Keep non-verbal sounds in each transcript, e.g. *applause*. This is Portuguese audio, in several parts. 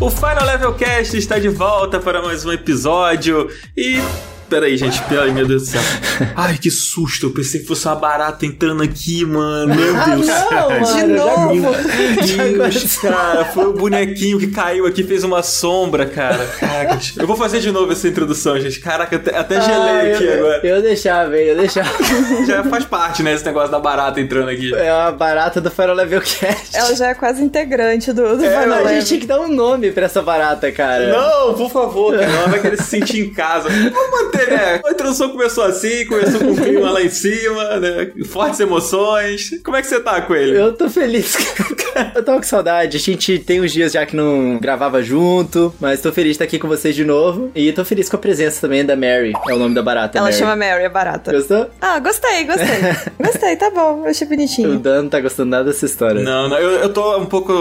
O Final Level Cast está de volta para mais um episódio e Peraí, gente, peraí, meu Deus do céu. Ai, que susto. Eu pensei que fosse uma barata entrando aqui, mano. Meu Ah, Deus. não, cara. mano, De novo. Meu Deus, *laughs* cara. Foi o bonequinho que caiu aqui fez uma sombra, cara. Caraca, eu vou fazer de novo essa introdução, gente. Caraca, até, até gelei Ah, aqui eu, agora. Eu deixava, eu deixava. *laughs* Já faz parte, né, esse negócio da barata entrando aqui. É uma barata do Final Level Cast. Ela já é quase integrante do, do É, Final a Level. gente tinha que dar um nome pra essa barata, cara. Não, por favor, cara. Ela vai querer se sentir em casa. Vamos manter, né? *laughs* A introdução começou assim, começou com o clima lá em cima, né? Fortes emoções. Como é que você tá, Coelho? Eu tô feliz, cara. Eu tava com saudade. A gente tem uns dias já que não gravava junto, mas tô feliz de estar aqui com vocês de novo. E tô feliz com a presença também da Mary. É o nome da barata, Ela Mary. chama Mary, a barata. Gostou? Ah, gostei, gostei. *laughs* gostei, tá bom. Eu achei O bonitinho. Dan não tá gostando nada dessa história. Não, não, eu, eu tô um pouco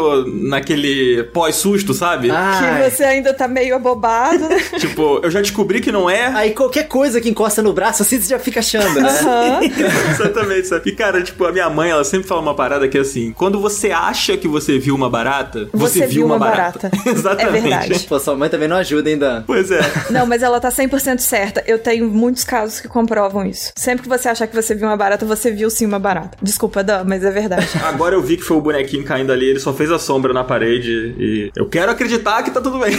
naquele pós-susto, sabe? Ai. Que você ainda tá meio abobado? *laughs* Tipo, eu já descobri que não é. Aí qualquer coisa que encosta no braço, assim você já fica achando, né? Aham. *laughs* Exatamente, sabe? E, cara, tipo, a minha mãe, ela sempre fala uma parada que é assim: quando você acha que você viu uma barata, você, Você viu uma, barata. *laughs* Exatamente. É verdade. Pô, sua mãe também não ajuda, hein, Dan? Pois é. Não, mas ela tá 100% certa. Eu tenho muitos casos que comprovam isso. Sempre que você achar que você viu uma barata, você viu sim uma barata. Desculpa, Dan, mas é verdade. *laughs* Agora eu vi que foi o bonequinho caindo ali, ele só fez a sombra na parede e eu quero acreditar que tá tudo bem.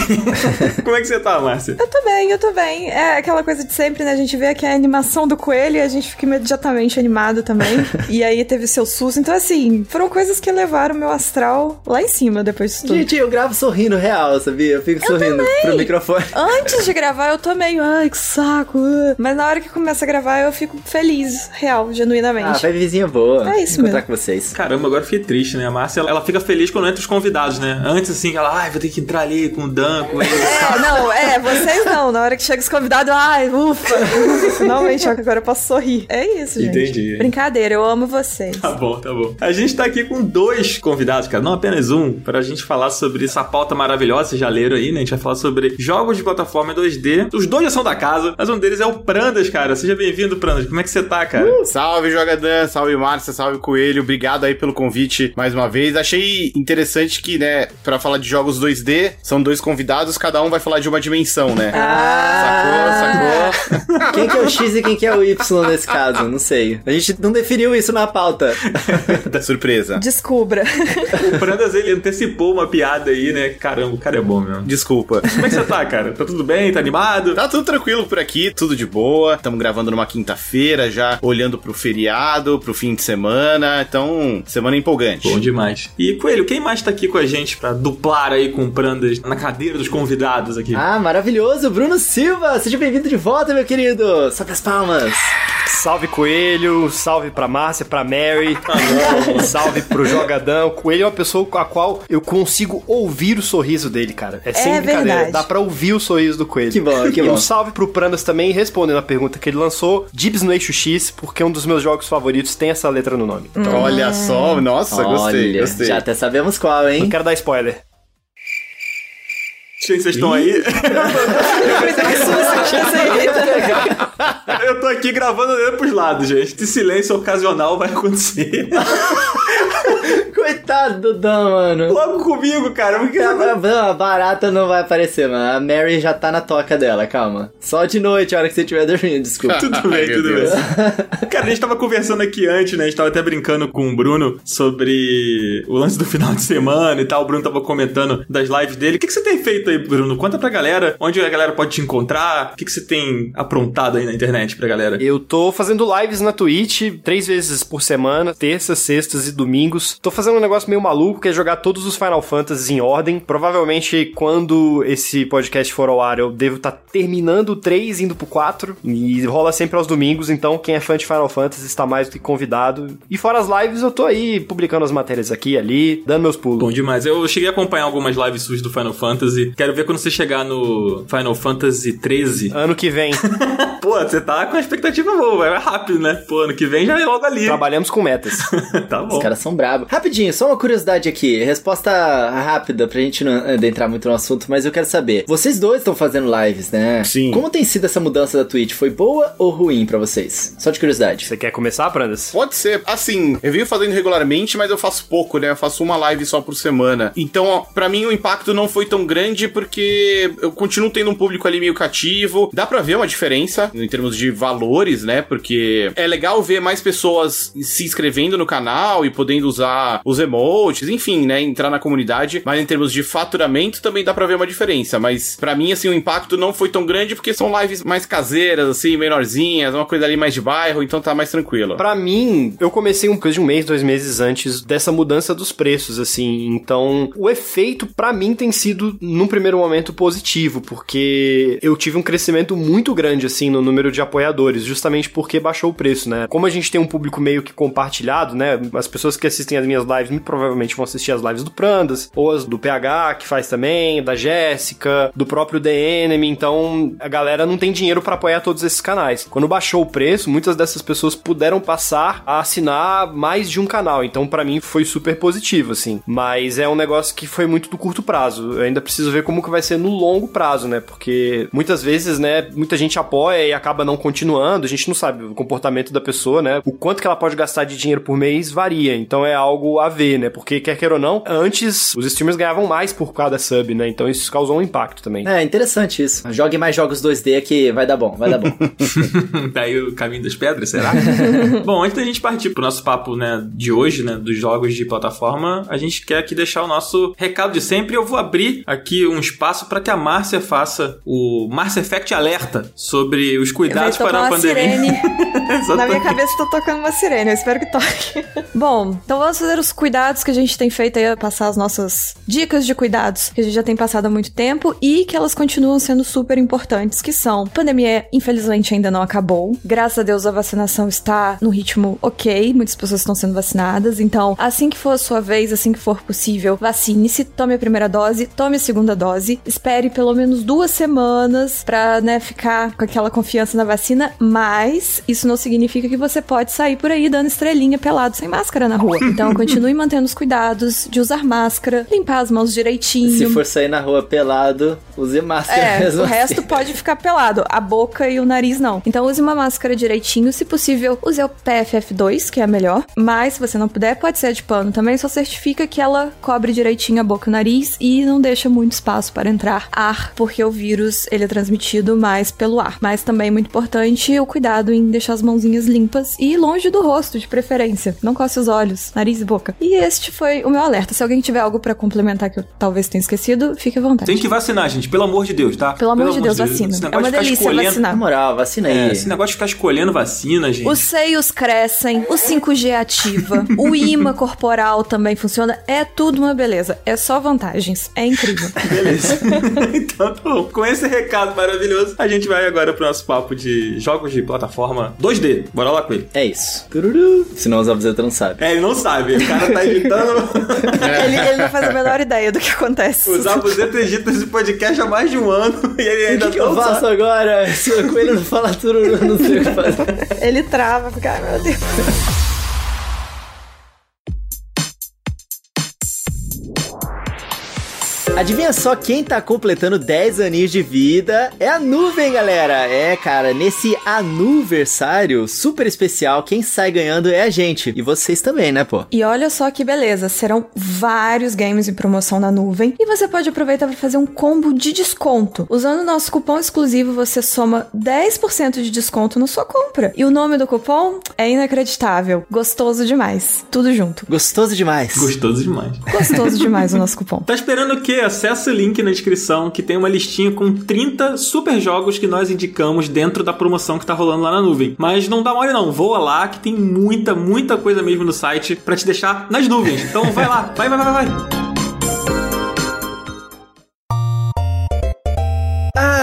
Como é que você tá, Márcia? Eu tô bem, eu tô bem. É aquela coisa de sempre, né? A gente vê aqui a animação do coelho e a gente fica imediatamente animado também. *laughs* e aí teve seu susto. Então, assim, foram coisas que levaram o meu astral lá em cima depois disso tudo. Gente, eu gravo sorrindo real, sabia? Eu fico sorrindo pro microfone. *laughs* Antes de gravar, eu tô meio, ai, que saco. uh. Mas na hora que começa a gravar, eu fico feliz, real, Ah, genuinamente. vai vizinha boa. É isso Encontrar mesmo. com vocês. Caramba, agora eu fiquei triste, né? A Márcia, ela, ela fica feliz quando entra os convidados, né? Antes, assim, ela, ai, vou ter que entrar ali com o Dan, com ele. É, não, é, vocês não. Na hora que chega os convidados, ai, ufa. *laughs* Finalmente, agora eu posso sorrir. É isso, gente. Entendi. Brincadeira, eu amo vocês. Tá bom, tá bom. A gente tá aqui com dois convidados, cara, não apenas um, pra gente falar sobre essa pauta maravilhosa, vocês já leram aí, né? A gente vai falar sobre jogos de plataforma 2D. Os dois já são da casa, mas um deles é o Prandas, cara. Seja bem-vindo, Prandas. Como é que você tá, cara? Salve, Jogadan, salve, Márcia, salve, Coelho. Obrigado aí pelo convite mais uma vez. Achei interessante que, né, pra falar de jogos 2D, são dois convidados, cada um vai falar de uma dimensão, né? Ah. Sacou, sacou? *laughs* Quem que é o X e quem que é o Y nesse caso? Não sei. A gente não definiu isso na pauta. *laughs* Surpresa. Descubra. O Prandas, ele antecipou uma piada aí, né? Caramba, o cara é bom mesmo. Desculpa. Como é que você tá, cara? Tá tudo bem? Tá animado? Tá tudo tranquilo por aqui, tudo de boa. Estamos gravando numa quinta-feira, já olhando pro feriado, pro fim de semana. Então, semana empolgante. Bom demais. E, Coelho, quem mais tá aqui com a gente pra duplar aí com o Prandas na cadeira dos convidados aqui? Ah, maravilhoso! Bruno Silva! Seja bem-vindo de volta, meu querido! Sobe as palmas! Salve Coelho, salve pra Márcia, pra Mary, salve pro Jogadão. Coelho é uma pessoa com a qual eu consigo ouvir o sorriso dele, cara. É sem É brincadeira, verdade. dá pra ouvir o sorriso do Coelho. Que bom, que e bom. um salve pro Prandas também, respondendo a pergunta que ele lançou, Dibs no eixo X, porque um dos meus jogos favoritos tem essa letra no nome. Então, Olha só, nossa, gostei, Olha, gostei. já até sabemos qual, não hein? quero dar spoiler. Gente, vocês estão aí? Eu tô aqui gravando olhando pros lados, gente. Esse silêncio ocasional vai acontecer. *laughs* *laughs* Coitado do Dan, mano. Logo comigo, cara. Porque... A, a barata não vai aparecer, mano. A Mary já tá na toca dela, calma. Só de noite, a hora que você estiver dormindo, desculpa. *laughs* Tudo bem, tudo Deus. bem. Cara, a gente tava conversando aqui antes, né? A gente tava até brincando com o Bruno sobre o lance do final de semana e tal. O Bruno tava comentando das lives dele. O que, que você tem feito aí, Bruno? Conta pra galera onde a galera pode te encontrar. O que, que você tem aprontado aí na internet pra galera? Eu tô fazendo lives na Twitch três vezes por semana, terças, sextas e domingos. Tô fazendo um negócio meio maluco, que é jogar todos os Final Fantasies em ordem. Provavelmente, quando esse podcast for ao ar, eu devo estar terminando o 3, indo pro 4. E rola sempre aos domingos, então quem é fã de Final Fantasy está mais do que convidado. E fora as lives, eu tô aí publicando as matérias aqui e ali, dando meus pulos. Bom demais. Eu cheguei a acompanhar algumas lives suas do Final Fantasy. Quero ver quando você chegar no Final Fantasy 13. Ano que vem, *laughs* Pô, você tá com a expectativa boa, vai rápido, né? Pô, ano que vem já é logo ali. trabalhamos com metas. *laughs* tá bom. Os caras são brabos. Rapidinho, só uma curiosidade aqui, resposta rápida pra gente não adentrar muito no assunto, mas eu quero saber. Vocês dois estão fazendo lives, né? Sim. Como tem sido essa mudança da Twitch? Foi boa ou ruim pra vocês? Só de curiosidade. Você quer começar, Prandas? Pode ser. Assim, eu venho fazendo regularmente, mas eu faço pouco, né? Eu faço uma live só por semana. Então, ó, pra mim, o impacto não foi tão grande porque eu continuo tendo um público ali meio cativo. Dá pra ver uma diferença em termos de valores, né? Porque é legal ver mais pessoas se inscrevendo no canal e podendo usar os emotes, enfim, né? Entrar na comunidade. Mas em termos de faturamento também dá pra ver uma diferença. Mas pra mim, assim, o impacto não foi tão grande porque são lives mais caseiras, assim, menorzinhas, uma coisa ali mais de bairro, então tá mais tranquilo. Pra mim, eu comecei um coisa de um mês, dois meses antes dessa mudança dos preços, assim. Então, o efeito pra mim tem sido, num primeiro momento, positivo, porque eu tive um crescimento muito grande, assim, no número de apoiadores, justamente porque baixou o preço, né? Como a gente tem um público meio que compartilhado, né? As pessoas que assistem as minhas lives muito provavelmente vão assistir as lives do Prandas, ou as do PH, que faz também, da Jéssica, do próprio The Enemy. Então, a galera não tem dinheiro pra apoiar todos esses canais. Quando baixou o preço, muitas dessas pessoas puderam passar a assinar mais de um canal. Então, pra mim, foi super positivo, assim. Mas é um negócio que foi muito do curto prazo. Eu ainda preciso ver como que vai ser no longo prazo, né? Porque muitas vezes, né, muita gente apoia e acaba não continuando. A gente não sabe o comportamento da pessoa, né? O quanto que ela pode gastar de dinheiro por mês varia. Então é algo a ver, né? Porque, quer queira ou não, antes os streamers ganhavam mais por cada sub, né? Então isso causou um impacto também. É, interessante isso. Jogue mais jogos 2D que vai dar bom, vai dar bom. *laughs* Daí o caminho das pedras, será? *laughs* Bom, antes da gente partir pro nosso papo, né, de hoje, né, dos jogos de plataforma, a gente quer aqui deixar o nosso recado de sempre. Eu vou abrir aqui um espaço para que a Márcia faça o Mars Effect Alerta sobre os cuidados para a uma pandemia. sirene. *laughs* Na minha cabeça tá tocando uma sirene, eu espero que toque. Bom, então vamos fazer os cuidados que a gente tem feito aí, passar as nossas dicas de cuidados que a gente já tem passado há muito tempo e que elas continuam sendo super importantes, que são, a pandemia infelizmente ainda não acabou. Graças a Deus a vacinação está no ritmo ok, muitas pessoas estão sendo vacinadas, então assim que for a sua vez, assim que for possível, vacine-se, tome a primeira dose, tome a segunda dose, espere pelo menos duas semanas pra, né, ficar com aquela confiança na vacina, mas isso não significa que você pode sair por aí dando estrelinha pelado sem máscara na rua. Então continue mantendo os cuidados de usar máscara, limpar as mãos direitinho. Se for sair na rua pelado, use máscara É, mesmo o assim. resto pode ficar pelado, a boca e o nariz não. Então use uma máscara direitinho, se possível, use o PFF2, que é a melhor. Mas se você não puder, pode ser a de pano também, só certifica que ela cobre direitinho a boca e o nariz e não deixa muito espaço para entrar ar, porque o vírus ele é transmitido mais pelo ar. Mas também é muito importante o cuidado em deixar as mãozinhas limpas e longe do rosto, de preferência. Não coce os olhos, nariz e boca. E este foi o meu alerta. Se alguém tiver algo para complementar que eu talvez tenha esquecido, fique à vontade. Tem que vacinar, gente, pelo amor de Deus, tá? Pelo amor de Deus, vacina. Esse É negócio uma de delícia escolhendo- vacinar. Na moral, vacina aí. É, esse negócio de ficar escolhendo vacina, gente. Os seios crescem, o 5G ativa, o imã corporal também funciona. É tudo uma beleza. É só vantagens. É incrível. *laughs* Beleza. *laughs* então, tá bom. com esse recado maravilhoso, a gente vai agora pro nosso papo de jogos de plataforma 2D. Bora lá com ele. É isso. Tururu. Senão os Abzeta não sabe. É, ele não sabe. O cara tá editando. *laughs* ele, ele não faz a menor ideia do que acontece. o Zabuzeta edita esse podcast há mais de um ano *laughs* e ele O ainda que, que eu faço sabe. agora? *laughs* Se o coelho não fala tururu, eu não sei o que fazer. Ele trava, fica, ai meu Deus. Adivinha só quem tá completando 10 aninhos de vida? É a nuvem, galera! É, cara, nesse aniversário super especial, quem sai ganhando é a gente. E vocês também, né, pô? E olha só que beleza, serão vários games em promoção na nuvem e você pode aproveitar para fazer um combo de desconto. Usando o nosso cupom exclusivo, você soma 10% de desconto na sua compra. E o nome do cupom é inacreditável, gostoso demais. Tudo junto. Gostoso demais. Gostoso demais. Gostoso demais o nosso cupom. Tá esperando o quê? Acesse o link na descrição que tem uma listinha com 30 super jogos que nós indicamos dentro da promoção que tá rolando lá na nuvem. Mas não dá mole não, voa lá que tem muita, muita coisa mesmo no site pra te deixar nas nuvens. Então vai lá, vai, vai, vai, vai.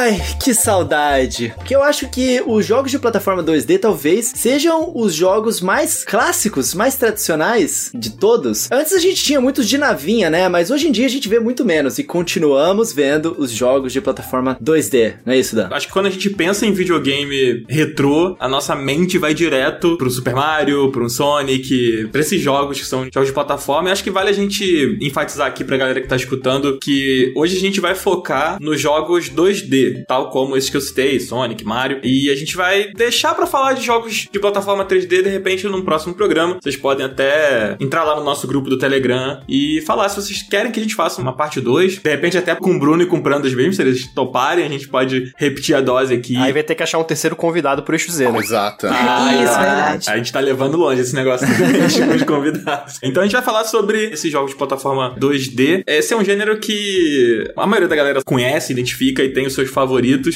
Ai, Que saudade. Porque eu acho que os jogos de plataforma 2D talvez sejam os jogos mais clássicos, mais tradicionais de todos. Antes a gente tinha muitos de navinha, né? Mas hoje em dia a gente vê muito menos e continuamos vendo os jogos de plataforma 2D. Não é isso, Dan? Acho que quando a gente pensa em videogame retrô, a nossa mente vai direto pro Super Mario, pro Sonic, pra esses jogos que são jogos de plataforma. E acho que vale a gente enfatizar aqui pra galera que tá escutando que hoje a gente vai focar nos jogos 2D, tal como esses que eu citei, Sonic, Mario. E a gente vai deixar pra falar de jogos de plataforma 3D de repente num próximo programa. Vocês podem até entrar lá no nosso grupo do Telegram e falar se vocês querem que a gente faça uma parte 2. De repente até com o Bruno e com o Prandas mesmo, se eles toparem, a gente pode repetir a dose aqui. Aí vai ter que achar um terceiro convidado pro eixo Z, né? Exato. Ah, Isso, ah, verdade. A gente tá levando longe esse negócio *laughs* os convidados. Então a gente vai falar sobre esses jogos de plataforma 2D. Esse é um gênero que a maioria da galera conhece, identifica e tem os seus favoritos.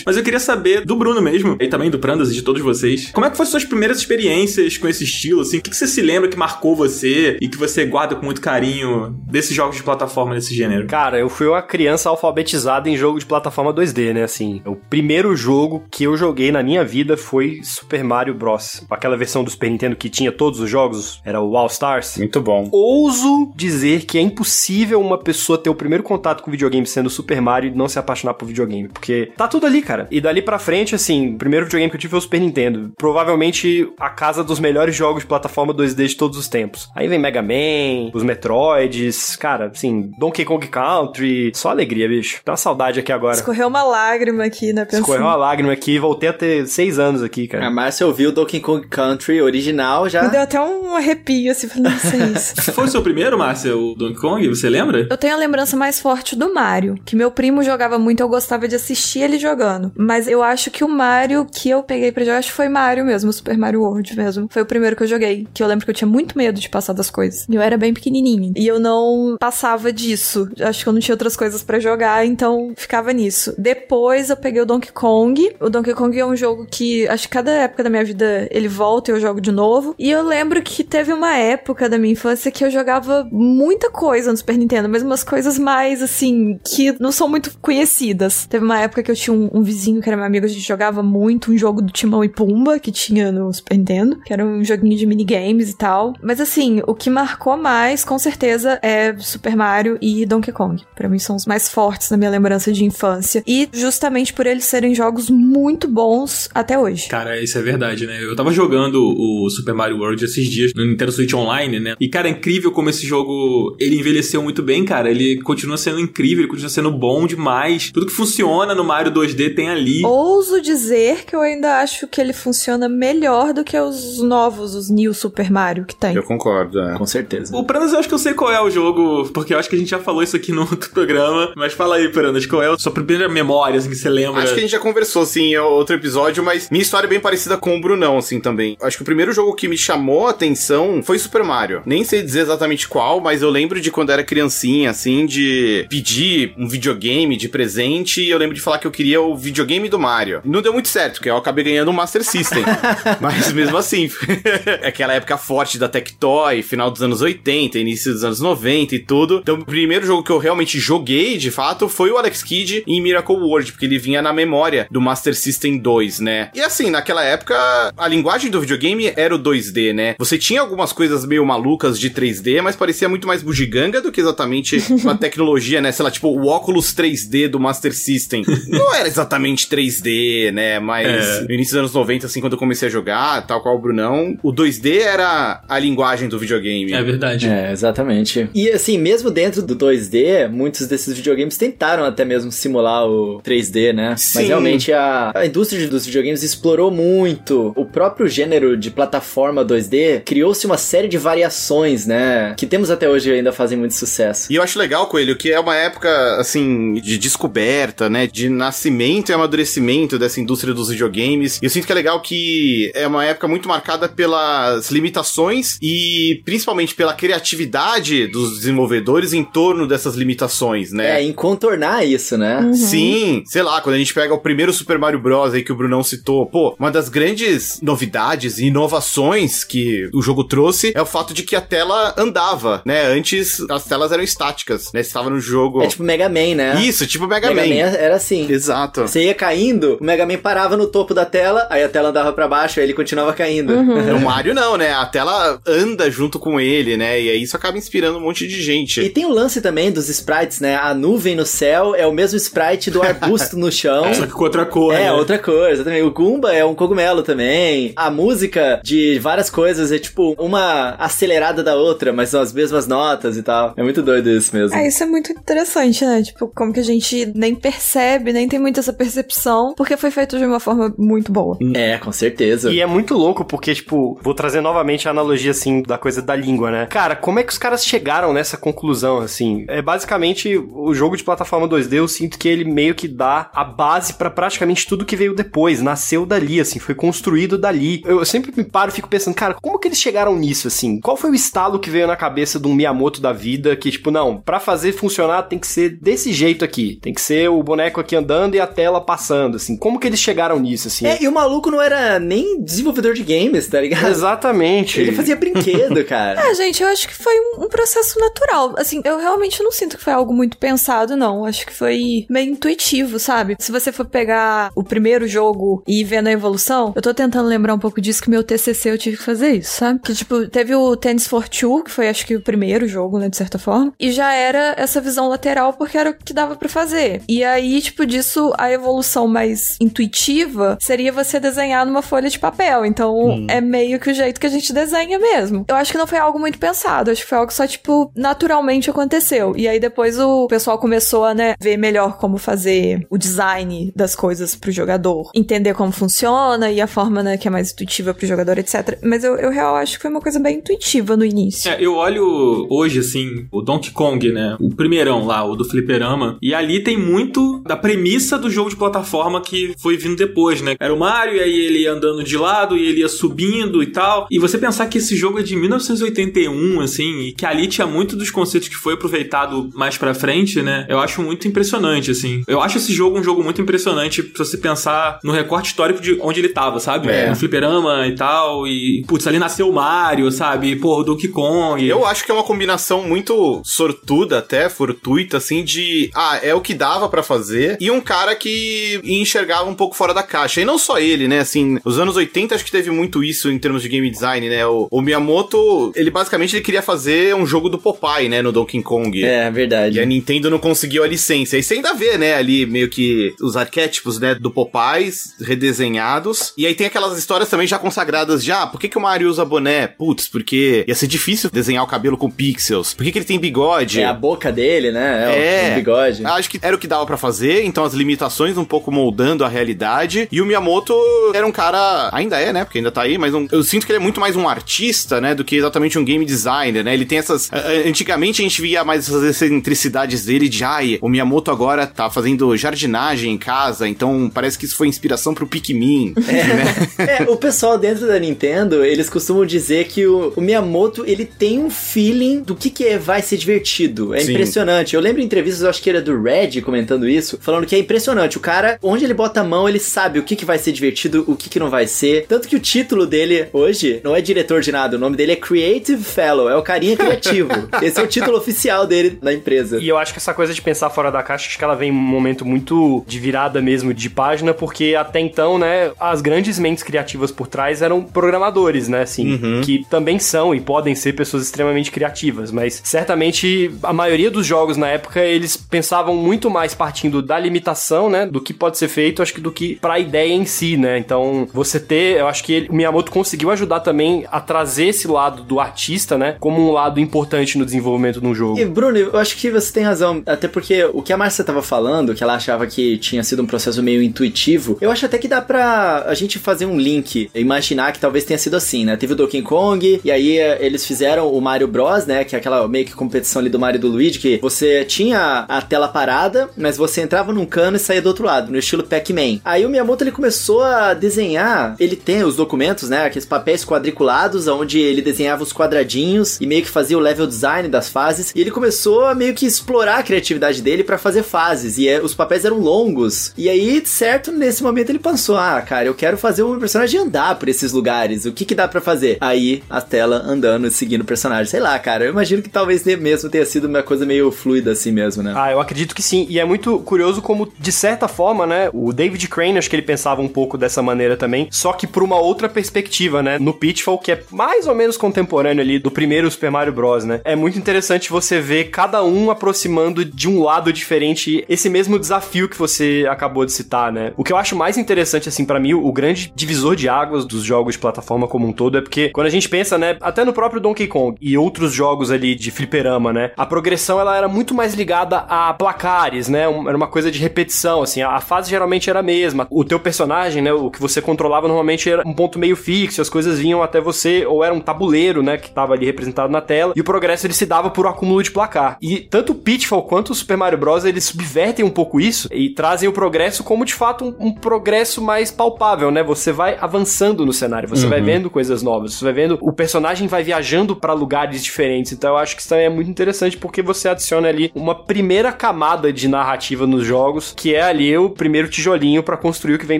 Mas eu queria saber do Bruno mesmo, e também do Prandas e de todos vocês, como é que foram suas primeiras experiências com esse estilo, assim? O que, que você se lembra que marcou você e que você guarda com muito carinho desses jogos de plataforma desse gênero? Cara, eu fui uma criança alfabetizada em jogo de plataforma 2D, né? Assim, o primeiro jogo que eu joguei na minha vida foi Super Mario Bros. Aquela versão do Super Nintendo que tinha todos os jogos, era o All Stars. Muito bom. Ouso dizer que é impossível uma pessoa ter o primeiro contato com videogame sendo Super Mario e não se apaixonar por videogame, porque tá tudo ali, cara. E dali pra frente, assim, o primeiro videogame que eu tive foi o Super Nintendo. Provavelmente a casa dos melhores jogos de plataforma 2D de todos os tempos. Aí vem Mega Man, os Metroids, cara, assim, Donkey Kong Country, só alegria, bicho. Dá uma saudade aqui agora. Escorreu uma lágrima aqui, né? Pensando. Escorreu uma lágrima aqui, voltei a ter seis anos aqui, cara. A Márcia ouviu o Donkey Kong Country original já. Me deu até um arrepio, assim, falando, não sei isso. *laughs* Foi o seu primeiro, Márcia, o Donkey Kong? Você lembra? Eu tenho a lembrança mais forte do Mario, que meu primo jogava muito, eu gostava de assistir ele jogando. Mas eu acho que o Mario que eu peguei pra jogar, acho que foi Mario mesmo, Super Mario World mesmo. Foi o primeiro que eu joguei, que eu lembro que eu tinha muito medo de passar das coisas. Eu era bem pequenininha. E eu não passava disso. Acho que eu não tinha outras coisas pra jogar, então ficava nisso. Depois eu peguei o Donkey Kong. O Donkey Kong é um jogo que, acho que cada época da minha vida ele volta e eu jogo de novo. E eu lembro que teve uma época da minha infância que eu jogava muita coisa no Super Nintendo, mas umas coisas mais, assim, que não são muito conhecidas. Teve uma época que eu tinha um, um vizinho que era meu amigo, a gente jogava muito um jogo do Timão e Pumba, que tinha no Super Nintendo, que era um joguinho de minigames e tal. Mas assim, o que marcou mais, com certeza, é Super Mario e Donkey Kong. Pra mim são os mais fortes na minha lembrança de infância. E justamente por eles serem jogos muito bons até hoje. Cara, isso é verdade, né? Eu tava jogando o Super Mario World esses dias no Nintendo Switch Online, né? E, cara, é incrível como esse jogo, ele envelheceu muito bem, cara. Ele continua sendo incrível, ele continua sendo bom demais. Tudo que funciona no Mario 2D tem ali. Ouso dizer que eu ainda acho que ele funciona melhor do que os novos, os New Super Mario que tem. Eu concordo, é. Com certeza. O Pranas, eu acho que eu sei qual é o jogo, porque eu acho que a gente já falou isso aqui no *laughs* outro programa. Mas fala aí, Pranas, qual é a sua primeira memória, assim, que você lembra? Acho que a gente já conversou, assim, em outro episódio, mas minha história é bem parecida com o Brunão, assim, também. Acho que o primeiro jogo que me chamou a atenção foi Super Mario. Nem sei dizer exatamente qual, mas eu lembro de quando era criancinha, assim, de pedir um videogame de presente e eu lembro de falar que eu queria o videogame do Mario. Não deu muito certo, porque eu acabei ganhando um Master System. *laughs* mas mesmo assim, *laughs* é aquela época forte da Tectoy, final dos anos 80, início dos anos 90 e tudo. Então, o primeiro jogo que eu realmente joguei, de fato, foi o Alex Kidd em Miracle World, porque ele vinha na memória do Master System 2, né? E assim, naquela época, a linguagem do videogame era o 2D, né? Você tinha algumas coisas meio malucas de 3D, mas parecia muito mais bugiganga do que exatamente *laughs* uma tecnologia, né? Sei lá, tipo, o óculos 3D do Master System. Não era exatamente 3D, né? Mas É. no início dos anos 90, assim, quando eu comecei a jogar, tal qual o Brunão, o 2D era a linguagem do videogame. É verdade. É, exatamente. E assim, mesmo dentro do 2D, muitos desses videogames tentaram até mesmo simular o 3D, né? Sim. Mas realmente a, a indústria dos videogames explorou muito. O próprio gênero de plataforma 2D criou-se uma série de variações, né? Que temos até hoje e ainda fazem muito sucesso. E eu acho legal, Coelho, que é uma época, assim, de descoberta, né? De nascimento e amadurecimento dessa indústria dos videogames. E eu sinto que é legal que é uma época muito marcada pelas limitações e principalmente pela criatividade dos desenvolvedores em torno dessas limitações, né? É, em contornar isso, né? Sim, sei lá, quando a gente pega o primeiro Super Mario Bros. aí que o Brunão citou, pô, uma das grandes novidades e inovações que o jogo trouxe é o fato de que a tela andava, né? Antes as telas eram estáticas, né? Estava no jogo. É tipo Mega Man, né? Isso, tipo Mega, Mega Man. Man era assim. Exato. Você ia caindo, o Mega Man parava no topo da tela, aí a tela andava pra baixo, aí ele continuava caindo. O Mario não, né? A tela anda junto com ele, né? E aí isso acaba inspirando um monte de gente. E tem o lance também dos sprites, né? A nuvem no céu é o mesmo sprite do arbusto no chão. *laughs* Só que com outra cor, É, né? outra coisa também. O Goomba é um cogumelo também. A música de várias coisas é tipo uma acelerada da outra, mas são as mesmas notas e tal. É muito doido isso mesmo. É, isso é muito interessante, né? Tipo, como que a gente nem percebe, nem tem muito essa percepção, porque foi feito de uma forma muito boa. É, com certeza. E é muito louco porque, tipo, vou trazer novamente a analogia, assim, da coisa da língua, né? Cara, como é que os caras chegaram nessa conclusão, assim? É basicamente o jogo de plataforma 2D, eu sinto que ele meio que dá a base pra praticamente tudo que veio depois. Nasceu dali, assim, foi construído dali. Eu sempre me paro e fico pensando, cara, como que eles chegaram nisso, assim? Qual foi o estalo que veio na cabeça de um Miyamoto da vida que, tipo, não, pra fazer funcionar tem que ser desse jeito aqui. Tem que ser o boneco aqui andando e a tela passando, assim. Como que eles chegaram nisso, assim? É, e o maluco não era nem desenvolvedor de games, tá ligado? Exatamente. Ele fazia brinquedo, cara. *laughs* É, gente, eu acho que foi um, um processo natural. Assim, eu realmente não sinto que foi algo muito pensado, não. Acho que foi meio intuitivo, sabe? Se você for pegar o primeiro jogo e ir vendo a evolução, eu tô tentando lembrar um pouco disso que meu TCC eu tive que fazer isso, sabe? Que, tipo, teve o Tennis for Two, que foi acho que o primeiro jogo, né, de certa forma, e já era essa visão lateral porque era o que dava pra fazer. E aí, tipo, disso, a evolução mais intuitiva seria você desenhar numa folha de papel. Então, é meio que o jeito que a gente desenha mesmo. Eu acho que não foi algo muito pensado, acho que foi algo só, tipo, naturalmente aconteceu. E aí depois o pessoal começou a, né, ver melhor como fazer o design das coisas pro jogador, entender como funciona e a forma, né, que é mais intuitiva pro jogador, etc. Mas eu, eu real acho que foi uma coisa bem intuitiva no início. É, eu olho hoje, assim, o Donkey Kong, né? O primeirão lá, o do Fliperama. E ali tem muito da premissa do jogo de plataforma que foi vindo depois, né? Era o Mario, e aí ele ia andando de lado, e ele ia subindo e tal. E você pensar que esse jogo é de 1981, assim, e que ali tinha muito dos conceitos que foi aproveitado mais pra frente, né? Eu acho muito impressionante, assim. Eu acho esse jogo um jogo muito impressionante pra você pensar no recorte histórico de onde ele tava, sabe? É. No Fliperama e tal. E, putz, ali nasceu o Mario, sabe? Pô, o Donkey Kong. Eu acho que é uma combinação muito sortuda, até fortuita, assim, de ah, é o que dava pra fazer, e um cara que enxergava um pouco fora da caixa. E não só ele, né? Assim, os anos 80 acho que teve muito isso em termos de game design, né? O, o Miyamoto, ele basicamente ele queria fazer um jogo do Popeye, né? No Donkey Kong. É, verdade. E a Nintendo não conseguiu a licença. E você ainda vê, né, ali meio que os arquétipos, né, do Popeyes redesenhados. E aí tem aquelas histórias também já consagradas já. Por que, que o Mario usa boné? Putz, porque ia ser difícil desenhar o cabelo com pixels. Por que, que ele tem bigode? É a boca dele, né? É, É. o bigode. Acho que era o que dava pra fazer, então as limitações um pouco moldando a realidade. E o Miyamoto era um cara, ainda é, né? Porque ainda tá aí, mas um- eu sinto que ele é muito mais um artista, né? Do que exatamente um game designer, né? Ele tem essas. Antigamente a gente via mais essas excentricidades dele de ai, o Miyamoto agora tá fazendo jardinagem em casa, então parece que isso foi inspiração pro Pikmin. *laughs* né? É, o pessoal dentro da Nintendo, eles costumam dizer que o, o Miyamoto, ele tem um feeling do que que é, vai ser divertido. É Sim. impressionante. Eu lembro em entrevistas, eu acho que era do Red comentando isso, falando que é impressionante. O cara, onde ele bota a mão, ele sabe o que que vai ser divertido, o que que não vai ser. Tanto que o título dele hoje não é diretor de nada, o nome dele é Creative Fellow, é o carinha criativo. *laughs* Esse é o título oficial dele na empresa. E eu acho que essa coisa de pensar fora da caixa, acho que ela vem em um momento muito de virada mesmo de página, porque até então, né, as grandes mentes criativas por trás eram programadores, né, assim, que também são e podem ser pessoas extremamente criativas, mas certamente a maioria dos jogos na época eles pensavam muito mais partindo da limitação, né, do que pode ser feito, acho que do que pra ideia em si, né? Então, você ter, eu acho que ele, o Miyamoto conseguiu ajudar também a trazer esse lado do artista, né, como um lado importante no desenvolvimento de um jogo. E, Bruno, eu acho que você tem razão. Até porque o que a Márcia tava falando, que ela achava que tinha sido um processo meio intuitivo, eu acho até que dá pra a gente fazer um link, imaginar que talvez tenha sido assim, né? Teve o Donkey Kong, e aí eh, eles fizeram o Mario Bros, né? Que é aquela meio que competição ali do Mario e do Luigi, que você tinha a tela parada, mas você entrava num cano e saía do outro lado, no estilo Pac-Man. Aí o Miyamoto ele começou a desenhar, ele tem os documentos, né? Aqueles papéis quadriculados, onde ele desenhava os quadradinhos e meio que fazia o level design das fases. E ele começou a meio que explorar a criatividade dele pra fazer fases. E é, os papéis eram longos. E aí, certo, nesse momento ele pensou: ah, cara, eu quero fazer um personagem andar por esses lugares. O que que dá pra fazer? Aí a tela andando e seguindo o personagem. Sei lá, cara, eu imagino que talvez mesmo tenha sido uma coisa meio fluida assim mesmo, né? Ah, eu acredito que sim. E é muito curioso como, de certa forma, né, o David Crane, acho que ele pensava um pouco dessa maneira também, só que por uma outra perspectiva, né, no Pitfall, que é mais ou menos contemporâneo ali do primeiro Super Mario Bros, né? É muito interessante você ver cada um aproximando de um lado diferente esse mesmo desafio que você acabou de citar, né? O que eu acho mais interessante, assim, para mim, o grande divisor de águas dos jogos de plataforma como um todo é porque quando a gente pensa, né, até no próprio Donkey Kong e outros jogos ali de fliperama, né, a progressão ela era muito mais ligada a placares, né? Era uma coisa de repetição, assim, a fase geralmente era a mesma. O teu personagem, né, o que você controlava normalmente era um ponto meio fixo, as coisas vinham até você, ou era um tabuleiro, né, que tava ali representado na tela, e o progresso ele se dava por acúmulo de placar. E tanto o Pitfall quanto o Super Mario Bros, eles subvertem um pouco isso e trazem o progresso como de fato um, um progresso mais palpável, né? Você vai avançando no cenário, você uhum. vai vendo coisas novas, você vai vendo o personagem vai viajando para lugares diferentes. Então eu acho que isso também é muito interessante porque você adiciona ali uma primeira camada de narrativa nos jogos, que é ali o primeiro tijolinho para construir o que vem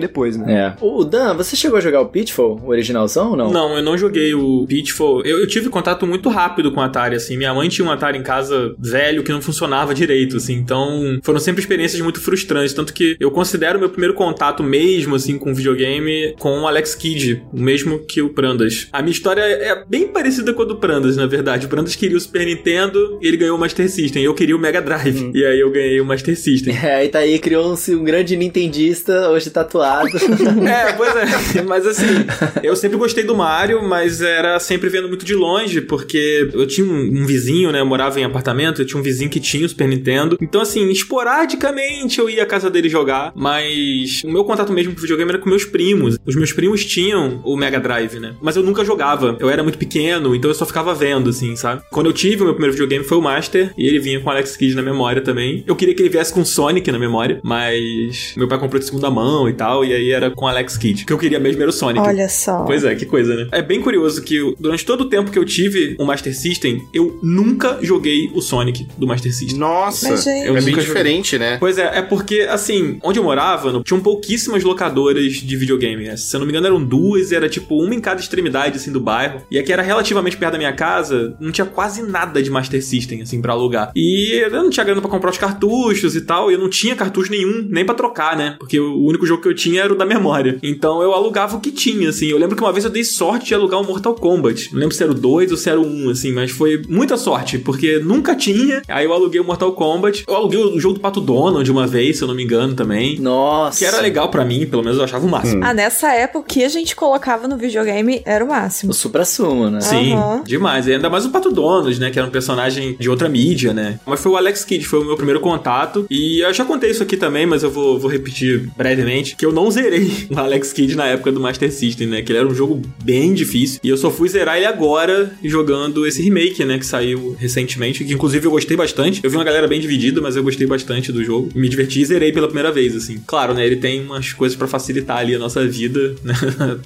depois, né? É. O Dan, você chegou a jogar o Pitfall, o originalzão ou não? Não, eu não joguei o Pitfall. Eu, eu tive contato muito rápido com o Atari, assim. Minha mãe tinha um Atari em casa velho que não funcionava *laughs* direito, assim. Então, foram sempre experiências muito frustrantes. Tanto que eu considero meu primeiro contato mesmo, assim, com videogame com o Alex Kidd, o mesmo que o Prandas. A minha história é bem parecida com a do Prandas, na verdade. O Prandas queria o Super Nintendo e ele ganhou o Master System. Eu queria o Mega Drive. Hum. E aí eu ganhei o Master System. *laughs* É, aí tá aí, criou-se um grande nintendista, hoje tatuado. *laughs* é, pois é. *laughs* Mas assim, eu sempre gostei do Mario, mas era sempre vendo muito de longe, porque eu tinha um, um vizinho, né? Eu morava em apartamento, eu tinha um vizinho que tinha o Super Nintendo. Então, assim, esporadicamente eu ia à casa dele jogar, mas o meu contato mesmo com videogame era com meus primos. Os meus primos tinham o Mega Drive, né? Mas eu nunca jogava. Eu era muito pequeno, então eu só ficava vendo, assim, sabe? Quando eu tive o meu primeiro videogame foi o Master, e ele vinha com Alex Kidd na memória também. Eu queria que ele viesse com Sonic na memória, mas meu pai comprou de segunda mão e tal, e aí era com Alex Kidd. O que eu queria mesmo era o Sonic. Olha só. Pois é, que coisa, né? É bem curioso que durante todo o tempo que eu tive o Master System, eu nunca joguei o Sonic do Master System. Nossa, Mas, gente... é bem diferente, né? Pois é, é porque, assim, onde eu morava, tinham pouquíssimas locadoras de videogame. Né? Se eu não me engano, eram duas, e era tipo uma em cada extremidade, assim, do bairro. E aqui era relativamente perto da minha casa, não tinha quase nada de Master System, assim, pra alugar. E eu não tinha grana pra comprar os cartuchos e tal, e eu não tinha cartucho nenhum, nem pra trocar, né? Porque o único jogo que eu tinha era o da memória. Então eu alugava o que tinha, assim. Eu lembro que uma vez eu dei sorte de alugar um Mortal Kombat. Não lembro se era o 2 ou se era o 1, assim, mas foi muita sorte, porque nunca tinha. Aí eu aluguei o Mortal Kombat. Eu aluguei o jogo do Pato Donald uma vez, se eu não me engano, também. Nossa. Que era legal para mim, pelo menos eu achava o máximo. Hum. Ah, nessa época o que a gente colocava no videogame era o máximo. O supra-sumo, né? Sim, uhum. demais. E ainda mais o Pato Donald, né? Que era um personagem de outra mídia, né? Mas foi o Alex Kidd, foi o meu primeiro contato. E eu já contei isso aqui também, mas eu vou, vou repetir brevemente, que eu não zerei *laughs* o Alex Kidd na época do Master System, né? Que ele era um jogo bem difícil. E eu só fui zerar ele agora jogando esse remake, né? Que saiu recentemente, que inclusive eu gostei bastante. Eu vi uma galera bem dividida, mas eu gostei bastante do jogo. Me diverti e zerei pela primeira vez, assim. Claro, né? Ele tem umas coisas para facilitar ali a nossa vida, *laughs* né?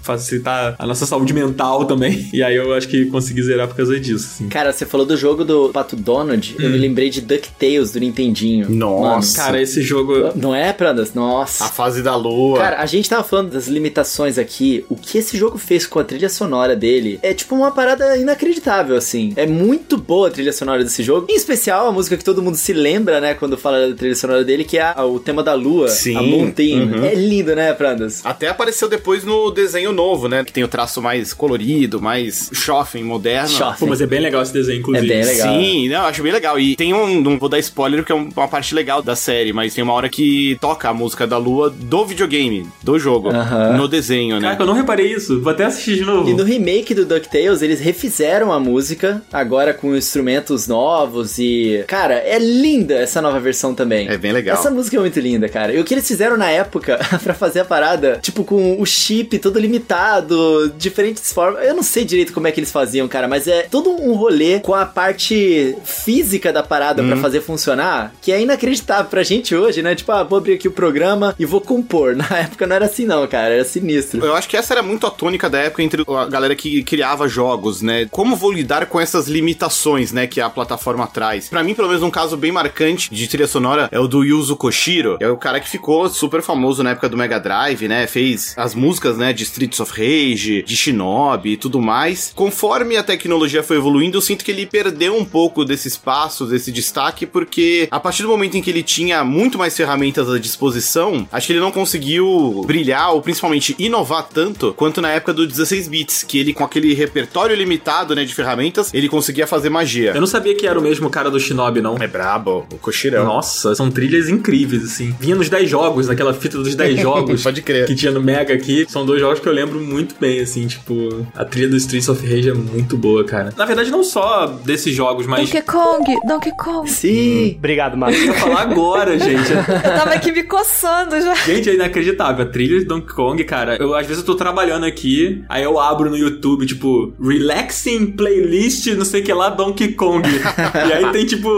facilitar a nossa saúde mental também. E aí eu acho que consegui zerar por causa disso, assim. Cara, você falou do jogo do Pato Donald, hum. eu me lembrei de DuckTales do Nintendinho. Nossa. Mano, cara, esse jogo... Não é, Prandas? Nossa. A fase da lua. Cara, a gente tava falando das limitações aqui. O que esse jogo fez com a trilha sonora dele é tipo uma parada inacreditável, assim. É muito boa a trilha sonora desse jogo. Em especial a música que todo mundo se lembra, né, quando fala da trilha sonora dele, que é a, o tema da lua, Sim. a Mountain. Uhum. É lindo, né, Prandas? Até apareceu depois no desenho novo, né, que tem o traço mais colorido, mais shopping, moderno. Shopping. Pô, mas é bem legal esse desenho, inclusive. É bem legal. Sim, não, acho bem legal. E tem um, não vou dar spoiler, porque é uma parte legal da série, mas tem uma hora que toca a música da lua do videogame, do jogo, uhum. no desenho, né? Caraca, eu não reparei isso. Vou até assistir de novo. E no remake do DuckTales, eles refizeram a música, agora com instrumentos novos e... Cara, é linda essa nova versão também. É bem legal. Essa música é muito linda, cara. E o que eles fizeram na época *laughs* para fazer a parada, tipo, com o chip todo limitado, diferentes formas. Eu não sei direito como é que eles faziam, cara, mas é todo um rolê com a parte física da parada uhum. para fazer funcionar, que é inacreditável pra gente hoje, né? Tipo, ah, vou abrir aqui o programa e vou compor. *laughs* Na época não era assim, não, cara. Era sinistro. Eu acho que essa era muito a tônica da época entre a galera que criava jogos, né? Como vou lidar com essas limitações, né, que a plataforma traz? Para mim, pelo menos, um caso bem marcante de trilha sonora é o do Yuzo Koshiro. É o cara que ficou super famoso na época do Mega Drive, né? Fez as músicas, né, de Streets of Rage, de Shinobi e tudo mais. Conforme a tecnologia foi evoluindo, eu sinto que ele perdeu um pouco desse espaço, desse destaque, porque a partir do momento em que ele tinha muito mais ferramentas ferramentas à disposição, acho que ele não conseguiu brilhar ou principalmente inovar tanto quanto na época do 16 bits, que ele com aquele repertório limitado, né, de ferramentas, ele conseguia fazer magia. Eu não sabia que era o mesmo cara do Shinobi, não. É brabo, o Koshirão. Nossa, são trilhas incríveis, assim. Vinha nos 10 jogos, naquela fita dos 10 *laughs* jogos. Pode crer. Que tinha no Mega aqui. São dois jogos que eu lembro muito bem, assim, tipo, a trilha do Streets of Rage é muito boa, cara. Na verdade, não só desses jogos, mas. Donkey Kong, Donkey Kong. Sim. Obrigado, Márcio. Eu ia falar agora, gente. *laughs* Eu tava aqui me coçando já. Gente, é inacreditável. A trilha de Donkey Kong, cara. Eu, às vezes, eu tô trabalhando aqui, aí eu abro no YouTube, tipo, Relaxing Playlist, não sei o que lá, Donkey Kong. e aí tem, tipo,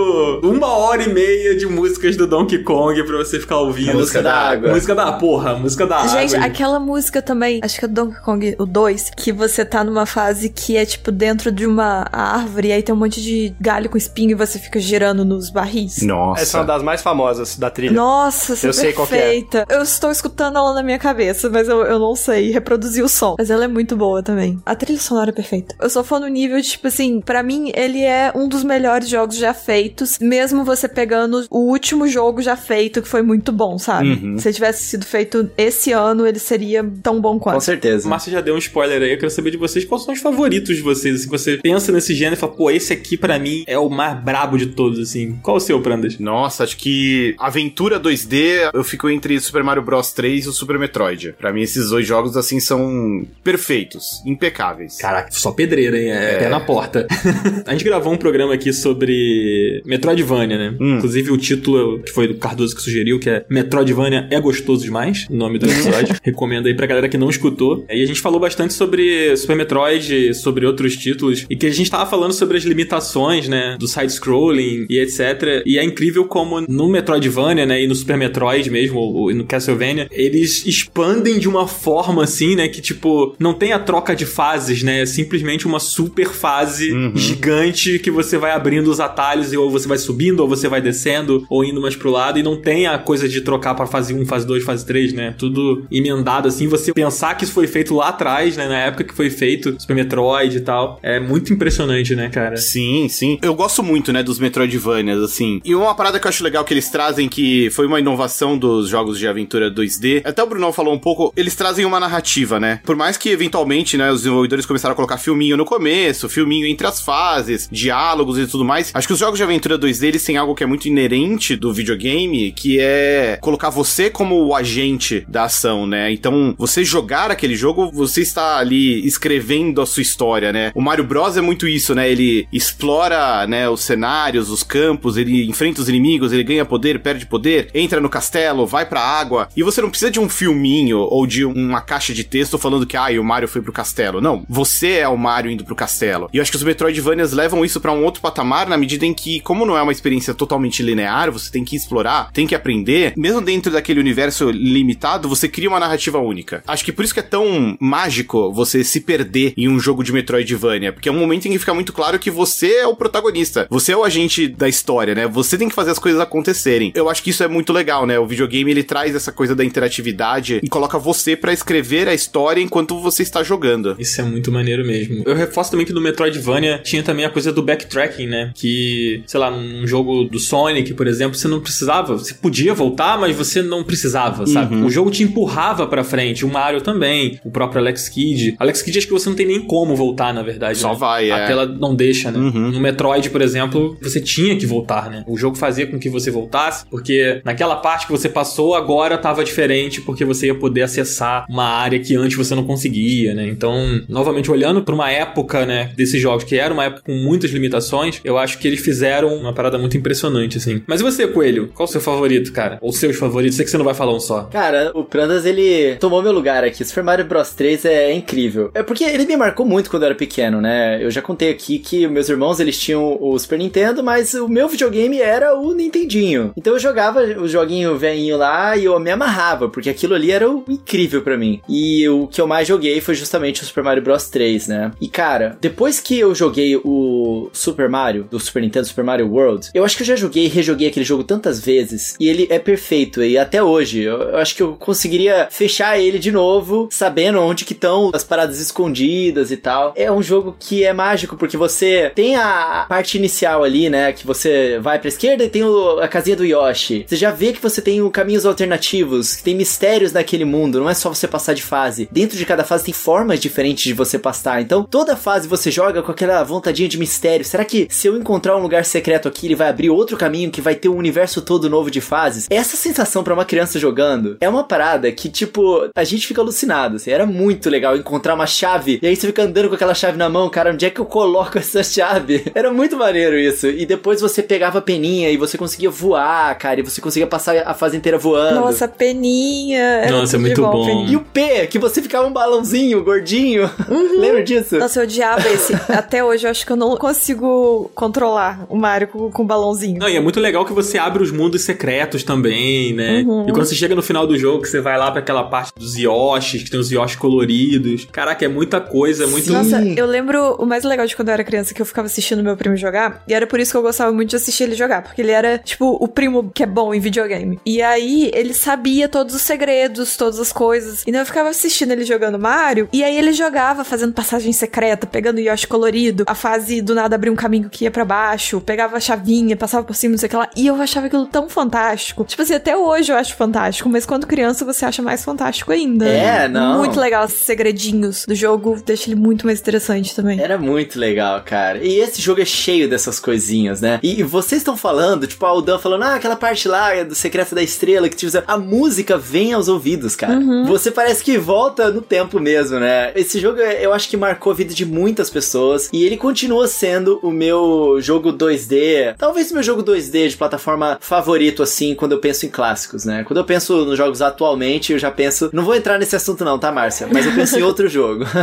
uma hora e meia de músicas do Donkey Kong pra você ficar ouvindo. A música da água. Música da porra, música da Gente, água. aquela música também, acho que é Donkey Kong, o 2, que você tá numa fase que é tipo dentro de uma árvore e aí tem um monte de galho com espinho e você fica girando nos barris. Nossa. Essa é uma das mais famosas da trilha. Nossa, essa Eu é sei qual que é. perfeita. Eu estou escutando ela na minha cabeça, mas eu, eu não sei reproduzir o som. Mas ela é muito boa também. A trilha sonora é perfeita. Eu sou fã no nível de, tipo assim, pra mim, ele é um dos melhores jogos já feitos, mesmo você pegando o último jogo já feito, que foi muito bom, sabe? Uhum. Se ele tivesse sido feito esse ano, ele seria tão bom Com quanto. certeza. O Márcio já deu um spoiler aí, eu quero saber de vocês quais são os favoritos de vocês. Assim, você pensa nesse gênero e fala, pô, esse aqui pra mim é o mais brabo de todos, assim. Qual o seu, Prandas? Nossa, acho que aventura 2D, eu fico entre Super Mario Bros 3 e o Super Metroid. Pra mim, esses dois jogos, assim, são perfeitos, impecáveis. Caraca, só pedreira, hein? É, É. pé na porta. *laughs* a gente gravou um programa aqui sobre Metroidvania, né? Hum. Inclusive o título que foi do Cardoso que sugeriu, que é Metroidvania é gostoso demais, o nome do episódio. *laughs* Recomendo aí pra galera que não escutou. E a gente falou bastante sobre Super Metroid, sobre outros títulos, e que a gente tava falando sobre as limitações, né? Do side-scrolling e etc. E é incrível como no Metroidvania, né? E no Super Metroid mesmo, ou, no Castlevania, eles expandem de uma forma assim, né? Que tipo, não tem a troca de fases, né? É simplesmente uma super fase Uhum. gigante que você vai abrindo os atalhos e ou você vai subindo, ou você vai descendo, ou indo mais pro lado, e não tem a coisa de trocar pra fase 1, fase 2, fase 3, né? Tudo emendado assim. Você pensar que isso foi feito lá atrás, né? Na época que foi feito, Super Metroid e tal. É muito impressionante, né, cara? Sim, sim. Eu gosto muito, né, dos Metroidvanias, assim. E uma parada que eu acho legal que eles trazem, que foi uma inovação dos jogos de aventura 2D, até o Brunão falou um pouco, eles trazem uma narrativa, né? Por mais que, eventualmente, né, os desenvolvedores começaram a colocar filminho no começo, filminho entre as fases, diálogos e tudo mais, acho que os jogos de aventura 2D, eles têm algo que é muito inerente do videogame, que é colocar você como o agente da ação, né? Então, você jogar aquele jogo, você está ali escrevendo a sua história, né? O Mario Bros é muito isso, né? Ele explora, né, os cenários, os campos, ele enfrenta os inimigos, ele ganha poder, perde poder, entra no castelo, vai pra água, e você não precisa de um filminho ou de uma caixa de texto falando que, ah, o Mario foi pro castelo. Não, você é o Mario indo pro castelo. E eu acho que os Metroidvanias levam isso pra um outro patamar na medida em que, como não é uma experiência totalmente linear, você tem que explorar, tem que aprender, mesmo dentro daquele universo limitado, você cria uma narrativa única. Acho que por isso que é tão mágico você se perder em um jogo de Metroidvania, porque é um momento em que fica muito claro que você é o protagonista, você é o agente da história, né? Você tem que fazer as coisas acontecerem. Eu acho que isso é muito legal, né? O videogame ele traz essa coisa da interatividade e coloca você pra escrever a história enquanto você está jogando. Isso é muito maneiro mesmo. Eu reforço também que no Metroidvania tinha também a coisa do backtracking, né? Que, sei lá, num jogo do Sonic, por exemplo, você não precisava. Você podia voltar, mas você não precisava, sabe? Uhum. O jogo te empurrava pra frente. O Mario também. O próprio Alex Kidd. Alex Kidd acho que você não tem nem como voltar, na verdade. Só né? vai, A é. tela não deixa, né? Uhum. No Metroid, por exemplo, você tinha que voltar, né? O jogo fazia com que você voltasse, porque naquela parte que você passou, agora tava diferente, porque você ia poder acessar uma área que antes você não conseguia, né? Então, novamente, olhando pra uma época, né, desses jogos, que era uma época com muitas limitações, eu acho que eles fizeram uma parada muito impressionante, assim. Mas você, Coelho? Qual o seu favorito, cara? Ou seus favoritos? Sei que você não vai falar um só. Cara, o Prandas, ele tomou meu lugar aqui. Super Mario Bros 3 é incrível. É porque ele me marcou muito quando eu era pequeno, né? Eu já contei aqui que meus irmãos, eles tinham o Super Nintendo, mas o meu videogame era o Nintendinho. Então eu jogava o joguinho velhinho lá e eu me amarrava, porque aquilo ali era incrível pra mim. E o que eu mais joguei foi justamente o Super Mario Bros 3, né? E cara, depois que eu joguei o Super Mario, do Super Nintendo Super Mario World, eu acho que eu já joguei e rejoguei aquele jogo tantas vezes, e ele é perfeito, e até hoje, eu, eu acho que eu conseguiria fechar ele de novo, sabendo onde que estão as paradas escondidas e tal. É um jogo que é mágico, porque você tem a parte inicial ali, né, que você vai pra esquerda e tem o- a casinha do Yoshi. Você já ver que você tem caminhos alternativos, que tem mistérios naquele mundo, não é só você passar de fase. Dentro de cada fase tem formas diferentes de você passar. Então, toda fase você joga com aquela vontadinha de mistério. Será que se eu encontrar um lugar secreto aqui, ele vai abrir outro caminho que vai ter um universo todo novo de fases? Essa sensação para uma criança jogando é uma parada que, tipo, a gente fica alucinado. Assim, era muito legal encontrar uma chave e aí você fica andando com aquela chave na mão, cara, onde é que eu coloco *laughs* essa chave? Era muito maneiro isso. E depois você pegava a peninha e você conseguia voar, cara, e você conseguia passar a fase inteira voando. Nossa, peninha. Era Nossa, é muito bom, bom. E o P, que você ficava um balãozinho gordinho. *laughs* Lembra disso? Nossa, eu odiava esse. *laughs* Até hoje eu acho que eu não consigo controlar o Mario com, com o balãozinho. Não, e é muito legal que você abre os mundos secretos também, né? Uhum. E quando você chega no final do jogo, que você vai lá pra aquela parte dos Yoshis, que tem os Yoshis coloridos. Caraca, é muita coisa, é muito. Nossa, eu lembro o mais legal de quando eu era criança, que eu ficava assistindo meu primo jogar, e era por isso que eu gostava muito de assistir ele jogar, porque ele era, tipo, o primo que é bom em videogame. E aí, ele sabia todos os segredos, todas as coisas. Então eu ficava assistindo ele jogando Mario, e aí ele jogava fazendo passagem secreta, pegando o Yoshi colorido, a fase do nada abria um caminho que ia pra baixo, pegava a chavinha, passava por cima, não sei o que lá, e eu achava aquilo tão fantástico. Tipo assim, até hoje eu acho fantástico, mas quando criança você acha mais fantástico ainda. É, não. Muito legal esses segredinhos do jogo, deixa ele muito mais interessante também. Era muito legal, cara. E esse jogo é cheio dessas coisinhas, né? E, e vocês estão falando, tipo, o Dan falando, ah, aquela parte lá do Secreto da Estrela que tipo, a música vem aos ouvidos, cara. Você parece que volta no tempo mesmo, né? Esse jogo eu acho que marcou a vida de muitas pessoas e ele continua sendo o meu jogo 2D, talvez o meu jogo 2D de plataforma favorito, assim, quando eu penso em clássicos, né? Quando eu penso nos jogos atualmente, eu já penso. Não vou entrar nesse assunto, não, tá, Márcia? Mas eu penso em *laughs* outro jogo. *laughs*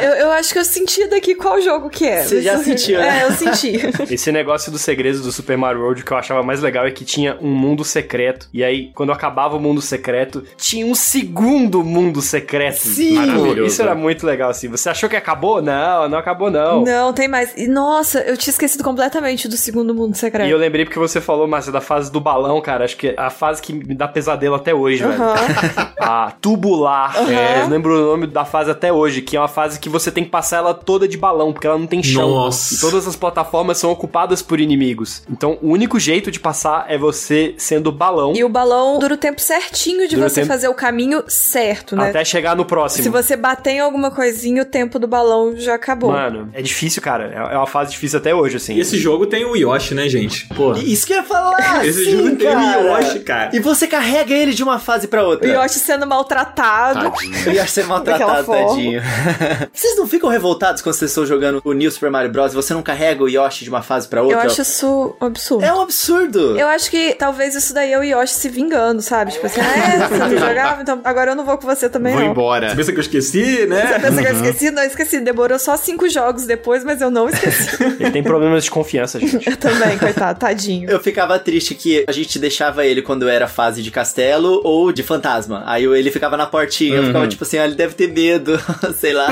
Eu, eu acho que eu senti daqui qual jogo que é. Você já sentiu, né? É, eu senti. Esse negócio dos segredos do Super Mario World que eu achava mais legal é que tinha um mundo secreto. E aí, quando acabava o mundo secreto, tinha um segundo mundo secreto. Sim! Maravilhoso. Isso era muito legal, assim. Você achou que acabou? Não, não acabou, não. Não, tem mais. E nossa, eu tinha esquecido completamente do segundo mundo secreto. E eu lembrei porque você falou, Márcia, da fase do balão, cara. Acho que é a fase que me dá pesadelo até hoje, velho. Aham. A tubular. É, eu lembro o nome da fase até hoje, que é uma fase que você tem que passar ela toda de balão, porque ela não tem chão. Nossa. E todas as plataformas são ocupadas por inimigos. Então, o único jeito de passar é você sendo balão E o balão dura o tempo certinho de Dura o você tempo- fazer o caminho certo, né? até chegar no próximo. Se você bater em alguma coisinha, o tempo do balão já acabou. Mano, é difícil, cara. É é uma fase difícil até hoje, assim. E esse jogo tem o Yoshi, né, gente? Pô. Isso que eu ia falar! *laughs* Esse sim, jogo tem o cara. Yoshi, cara. E você carrega ele de uma fase pra O outra. Yoshi sendo maltratado. O Yoshi ser maltratado, tadinho. *laughs* vocês não ficam revoltados quando vocês estão jogando o New Super Mario Bros. e você não carrega o Yoshi de uma fase pra outra? Eu acho isso um absurdo. É um absurdo. Eu acho que talvez isso daí é o Yoshi se vingando, sabe? Tipo assim, ah, é, você não *laughs* jogava, então agora eu não vou com você também, Vou não. embora. Você pensa que eu esqueci, Você né? pensa que eu esqueci? Não, esqueci. Demorou só cinco jogos depois, mas eu não esqueci. *laughs* Ele tem problemas de confiança, gente. eu também, coitado, tadinho. Eu ficava triste que a gente deixava ele quando era fase de castelo ou de fantasma. Aí ele ficava na portinha, eu ficava tipo assim, ah, ele deve ter medo, *laughs* sei lá.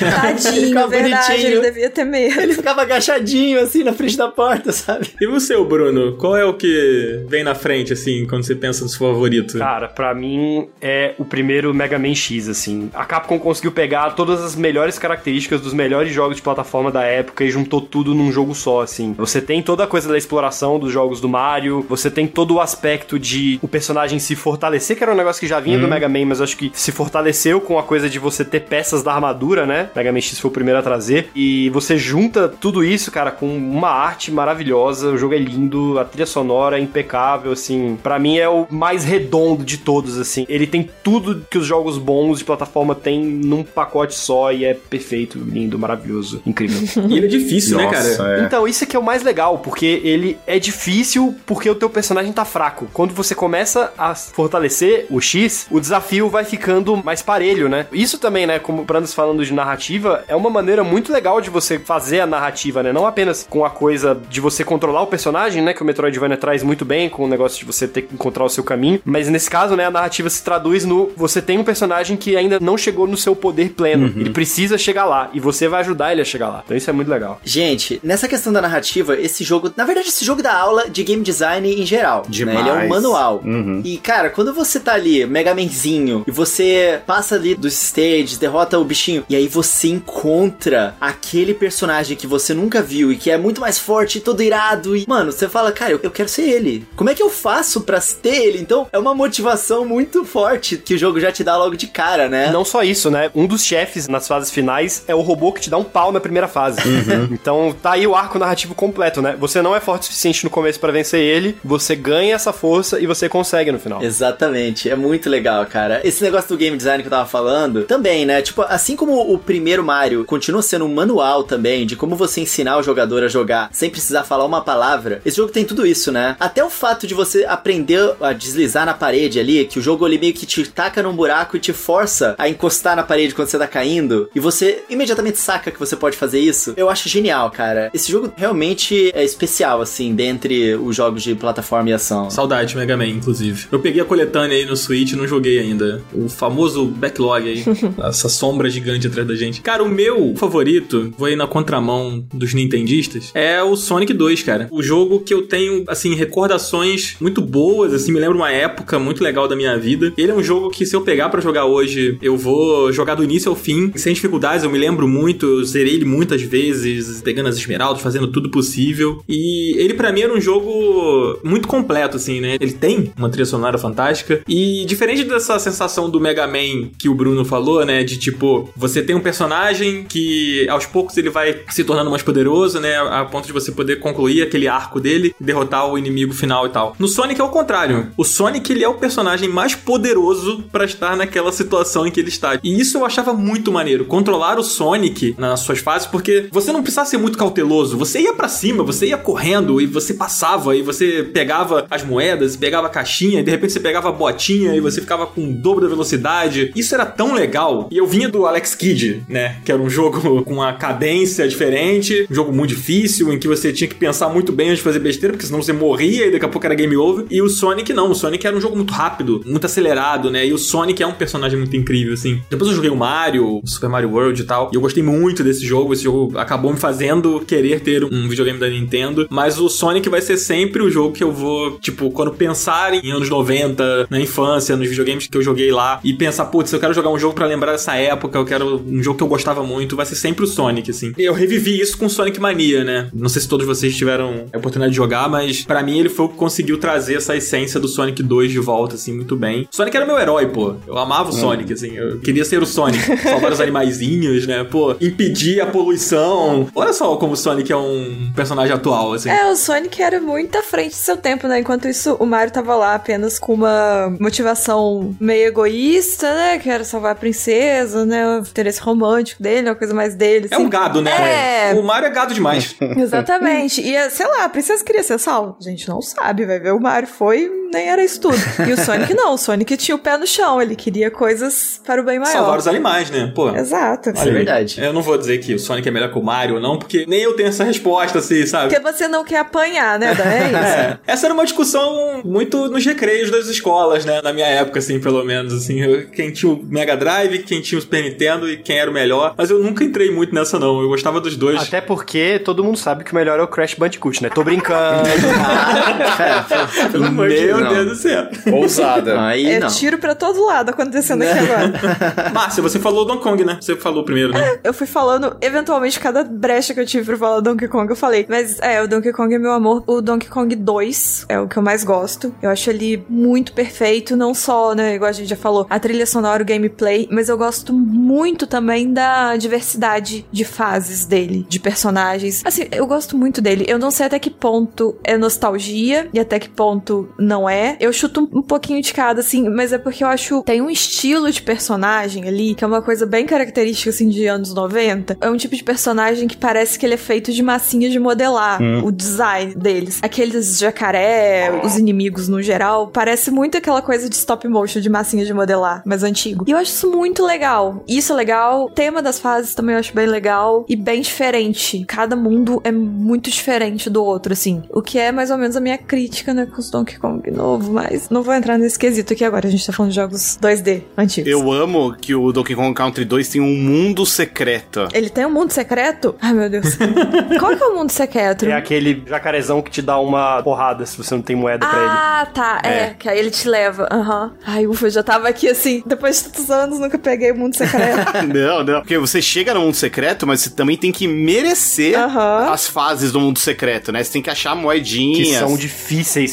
Ele Tadinho, ficava verdade, bonitinho. ele devia ter medo. Ele ficava agachadinho assim na frente da porta, sabe? E você, Bruno? Qual é o que vem na frente, assim, quando você pensa no seu favorito? Cara, pra mim é o primeiro Mega Man X, assim. A Capcom conseguiu pegar todas as melhores características dos melhores jogos de plataforma da época e juntou tudo num jogo só, assim. Você tem toda a coisa da exploração dos jogos do Mario, você tem todo o aspecto de o personagem se fortalecer, que era um negócio que já vinha do Mega Man, mas acho que se fortaleceu com a coisa de você ter peças da armadura, né? Mega Man X foi o primeiro a trazer. E você junta tudo isso, cara, com uma arte maravilhosa. O jogo é lindo, a trilha sonora é impecável, assim. Pra mim é o mais redondo de todos, assim. Ele tem tudo que os jogos bons de plataforma têm num pacote só e é perfeito, lindo, maravilhoso, incrível. *laughs* E ele é difícil, né, cara? é. Então, isso aqui é o mais legal, porque ele é difícil porque o teu personagem tá fraco. Quando você começa a fortalecer o X, o desafio vai ficando mais parelho, né? Isso também, né, como o Brandos falando de narrativa, é uma maneira muito legal de você fazer a narrativa, né? Não apenas com a coisa de você controlar o personagem, né, que o Metroidvania traz muito bem, com o negócio de você ter que encontrar o seu caminho, mas nesse caso, né, a narrativa se traduz no você tem um personagem que ainda não chegou no seu poder pleno. Ele precisa chegar lá e você vai ajudar ele a chegar lá. Então isso é muito legal. Gente, nessa questão da narrativa, esse jogo, na verdade, esse jogo dá aula de game design em geral. né? Demais. Ele é um manual. Uhum. E, cara, quando você tá ali, Mega Manzinho, e você passa ali dos stages, derrota o bichinho, e aí você encontra aquele personagem que você nunca viu e que é muito mais forte, todo irado, e, mano, você fala, cara, eu, eu quero ser ele. Como é que eu faço pra ter ele? Então é uma motivação muito forte que o jogo já te dá logo de cara, né? Não só isso, né? Um dos chefes nas fases finais é o robô que te dá um pau na primeira fase. *laughs* Então tá aí o arco narrativo completo, né? Você não é forte o suficiente no começo pra vencer ele, você ganha essa força e você consegue no final. Exatamente, é muito legal, cara. Esse negócio do game design que eu tava falando, também, né? Tipo, assim como o primeiro Mario continua sendo um manual também de como você ensinar o jogador a jogar sem precisar falar uma palavra, esse jogo tem tudo isso, né? Até o fato de você aprender a deslizar na parede ali, que o jogo ali meio que te taca num buraco e te força a encostar na parede quando você tá caindo, e você imediatamente saca que você pode fazer isso, eu acho genial, cara. Esse jogo realmente é especial, assim, dentre os jogos de plataforma e ação. Saudade, Mega Man, inclusive. Eu peguei a coletânea aí no Switch e não joguei ainda. O famoso backlog aí. *laughs* essa sombra gigante atrás da gente. Cara, o meu favorito, vou aí na contramão dos nintendistas, é o Sonic 2, cara. O jogo que eu tenho, assim, recordações muito boas, assim, me lembra uma época muito legal da minha vida. Ele é um jogo que se eu pegar pra jogar hoje, eu vou jogar do início ao fim, sem dificuldades, eu me lembro muito, eu zerei ele muitas vezes, pegando as esmeraldas, fazendo tudo possível. E ele para mim era um jogo muito completo, assim, né? Ele tem uma trilha sonora fantástica. E diferente dessa sensação do Mega Man que o Bruno falou, né? De tipo, você tem um personagem que aos poucos ele vai se tornando mais poderoso, né? A ponto de você poder concluir aquele arco dele derrotar o inimigo final e tal. No Sonic é o contrário. O Sonic ele é o personagem mais poderoso para estar naquela situação em que ele está. E isso eu achava muito maneiro. Controlar o Sonic nas suas fases, porque você não precisava ser muito cauteloso. Você ia para cima, você ia correndo e você passava e você pegava as moedas, pegava a caixinha e de repente você pegava a botinha e você ficava com o dobro da velocidade. Isso era tão legal. E eu vinha do Alex Kidd, né? Que era um jogo *laughs* com uma cadência diferente, um jogo muito difícil, em que você tinha que pensar muito bem antes de fazer besteira, porque senão você morria e daqui a pouco era game over. E o Sonic não. O Sonic era um jogo muito rápido, muito acelerado, né? E o Sonic é um personagem muito incrível, assim. Depois eu joguei o Mario, o Super Mario World e tal. E eu gostei muito desse jogo. Esse jogo acabou me fazendo querer ter um videogame da Nintendo. Mas o Sonic vai ser sempre o jogo que eu vou, tipo, quando pensar em anos 90, na infância, nos videogames que eu joguei lá, e pensar, putz, eu quero jogar um jogo para lembrar dessa época, eu quero um jogo que eu gostava muito, vai ser sempre o Sonic, assim. Eu revivi isso com Sonic Mania, né? Não sei se todos vocês tiveram a oportunidade de jogar, mas para mim ele foi o conseguiu trazer essa essência do Sonic 2 de volta, assim, muito bem. Sonic era meu herói, pô. Eu amava o Sonic, assim. Eu queria ser o Sonic. Salvar os animaizinhos, né? Pô, impedir a poluição. Olha só como o Sonic é um personagem atual, assim. É, o Sonic era muito à frente do seu tempo, né? Enquanto isso, o Mario tava lá apenas com uma motivação meio egoísta, né? Que era salvar a princesa, né? O interesse romântico dele, uma coisa mais dele. É um gado, né? É. O Mario é gado demais. Exatamente. E, sei lá, a princesa queria ser salva. A gente não sabe, vai ver. O Mario foi, nem era isso tudo. E o Sonic não. O Sonic tinha o pé no chão. Ele queria coisas para o bem maior. Salvar os animais, né? Pô. Exato. Isso é verdade. Eu não vou dizer que o Sonic é melhor que o Mario, não, porque nem eu tenho essa resposta, assim, sabe? Porque você não quer apanhar, né? É isso. É, essa era uma discussão muito nos recreios das escolas, né? Na minha época, assim, pelo menos, assim. eu- Quem tinha o Mega Drive, quem tinha o Super Nintendo e quem era o melhor. Mas eu nunca entrei muito nessa, não. Eu gostava dos dois. Até porque todo mundo sabe que o melhor é o Crash Bandicoot, né? Tô brincando. *laughs* *laughs* Ah, *laughs* pelo amor de Meu Deus. Deus do céu. Ousada. Aí É não. tiro pra todo lado acontecendo aqui agora. *laughs* Márcia, você falou Donkey Kong, né? Você falou primeiro, né? Eu fui falando, eventualmente, cada brecha que eu tive pra falar Donkey Kong, eu falei. Mas é, o Donkey Kong é meu amor. O Donkey Kong 2 é o que eu mais gosto. Eu acho ele muito perfeito, não só, né, igual a gente já falou, a trilha sonora, o gameplay, mas eu gosto muito também da diversidade de fases dele, de personagens. Assim, eu gosto muito dele. Eu não sei até que ponto é nostalgia e até que ponto não é. Eu chuto um, pouquinho de cada, assim, mas é porque eu acho tem um estilo de personagem ali que é uma coisa bem característica, assim, de anos 90. É um tipo de personagem que parece que ele é feito de massinha de modelar, o design deles. Aqueles jacaré, os inimigos no geral, parece muito aquela coisa de stop motion de massinha de modelar, mais antigo. E eu acho isso muito legal. Isso é legal. O tema das fases também eu acho bem legal e bem diferente. Cada mundo é muito diferente do outro, assim. O que é mais ou menos a minha crítica, né, com os Donkey Kong novo, mas não vou entrar nesse quesito aqui agora. A gente tá falando de jogos 2D antigos. Eu amo que o Donkey Kong Country 2 tem um mundo secreto. Ele tem um mundo secreto? Ai, meu Deus. *laughs* Qual que é o mundo secreto? É aquele jacarezão que te dá uma porrada se você não tem moeda pra ele. Ah, tá. É. É. que aí ele te leva. Aham. Ai, ufa, eu já tava aqui assim. Depois de tantos anos, nunca peguei o mundo secreto. *laughs* Não, não. Porque você chega no mundo secreto, mas você também tem que merecer Aham. as fases do mundo secreto, né? Você tem que achar moedinhas. Que são difíceis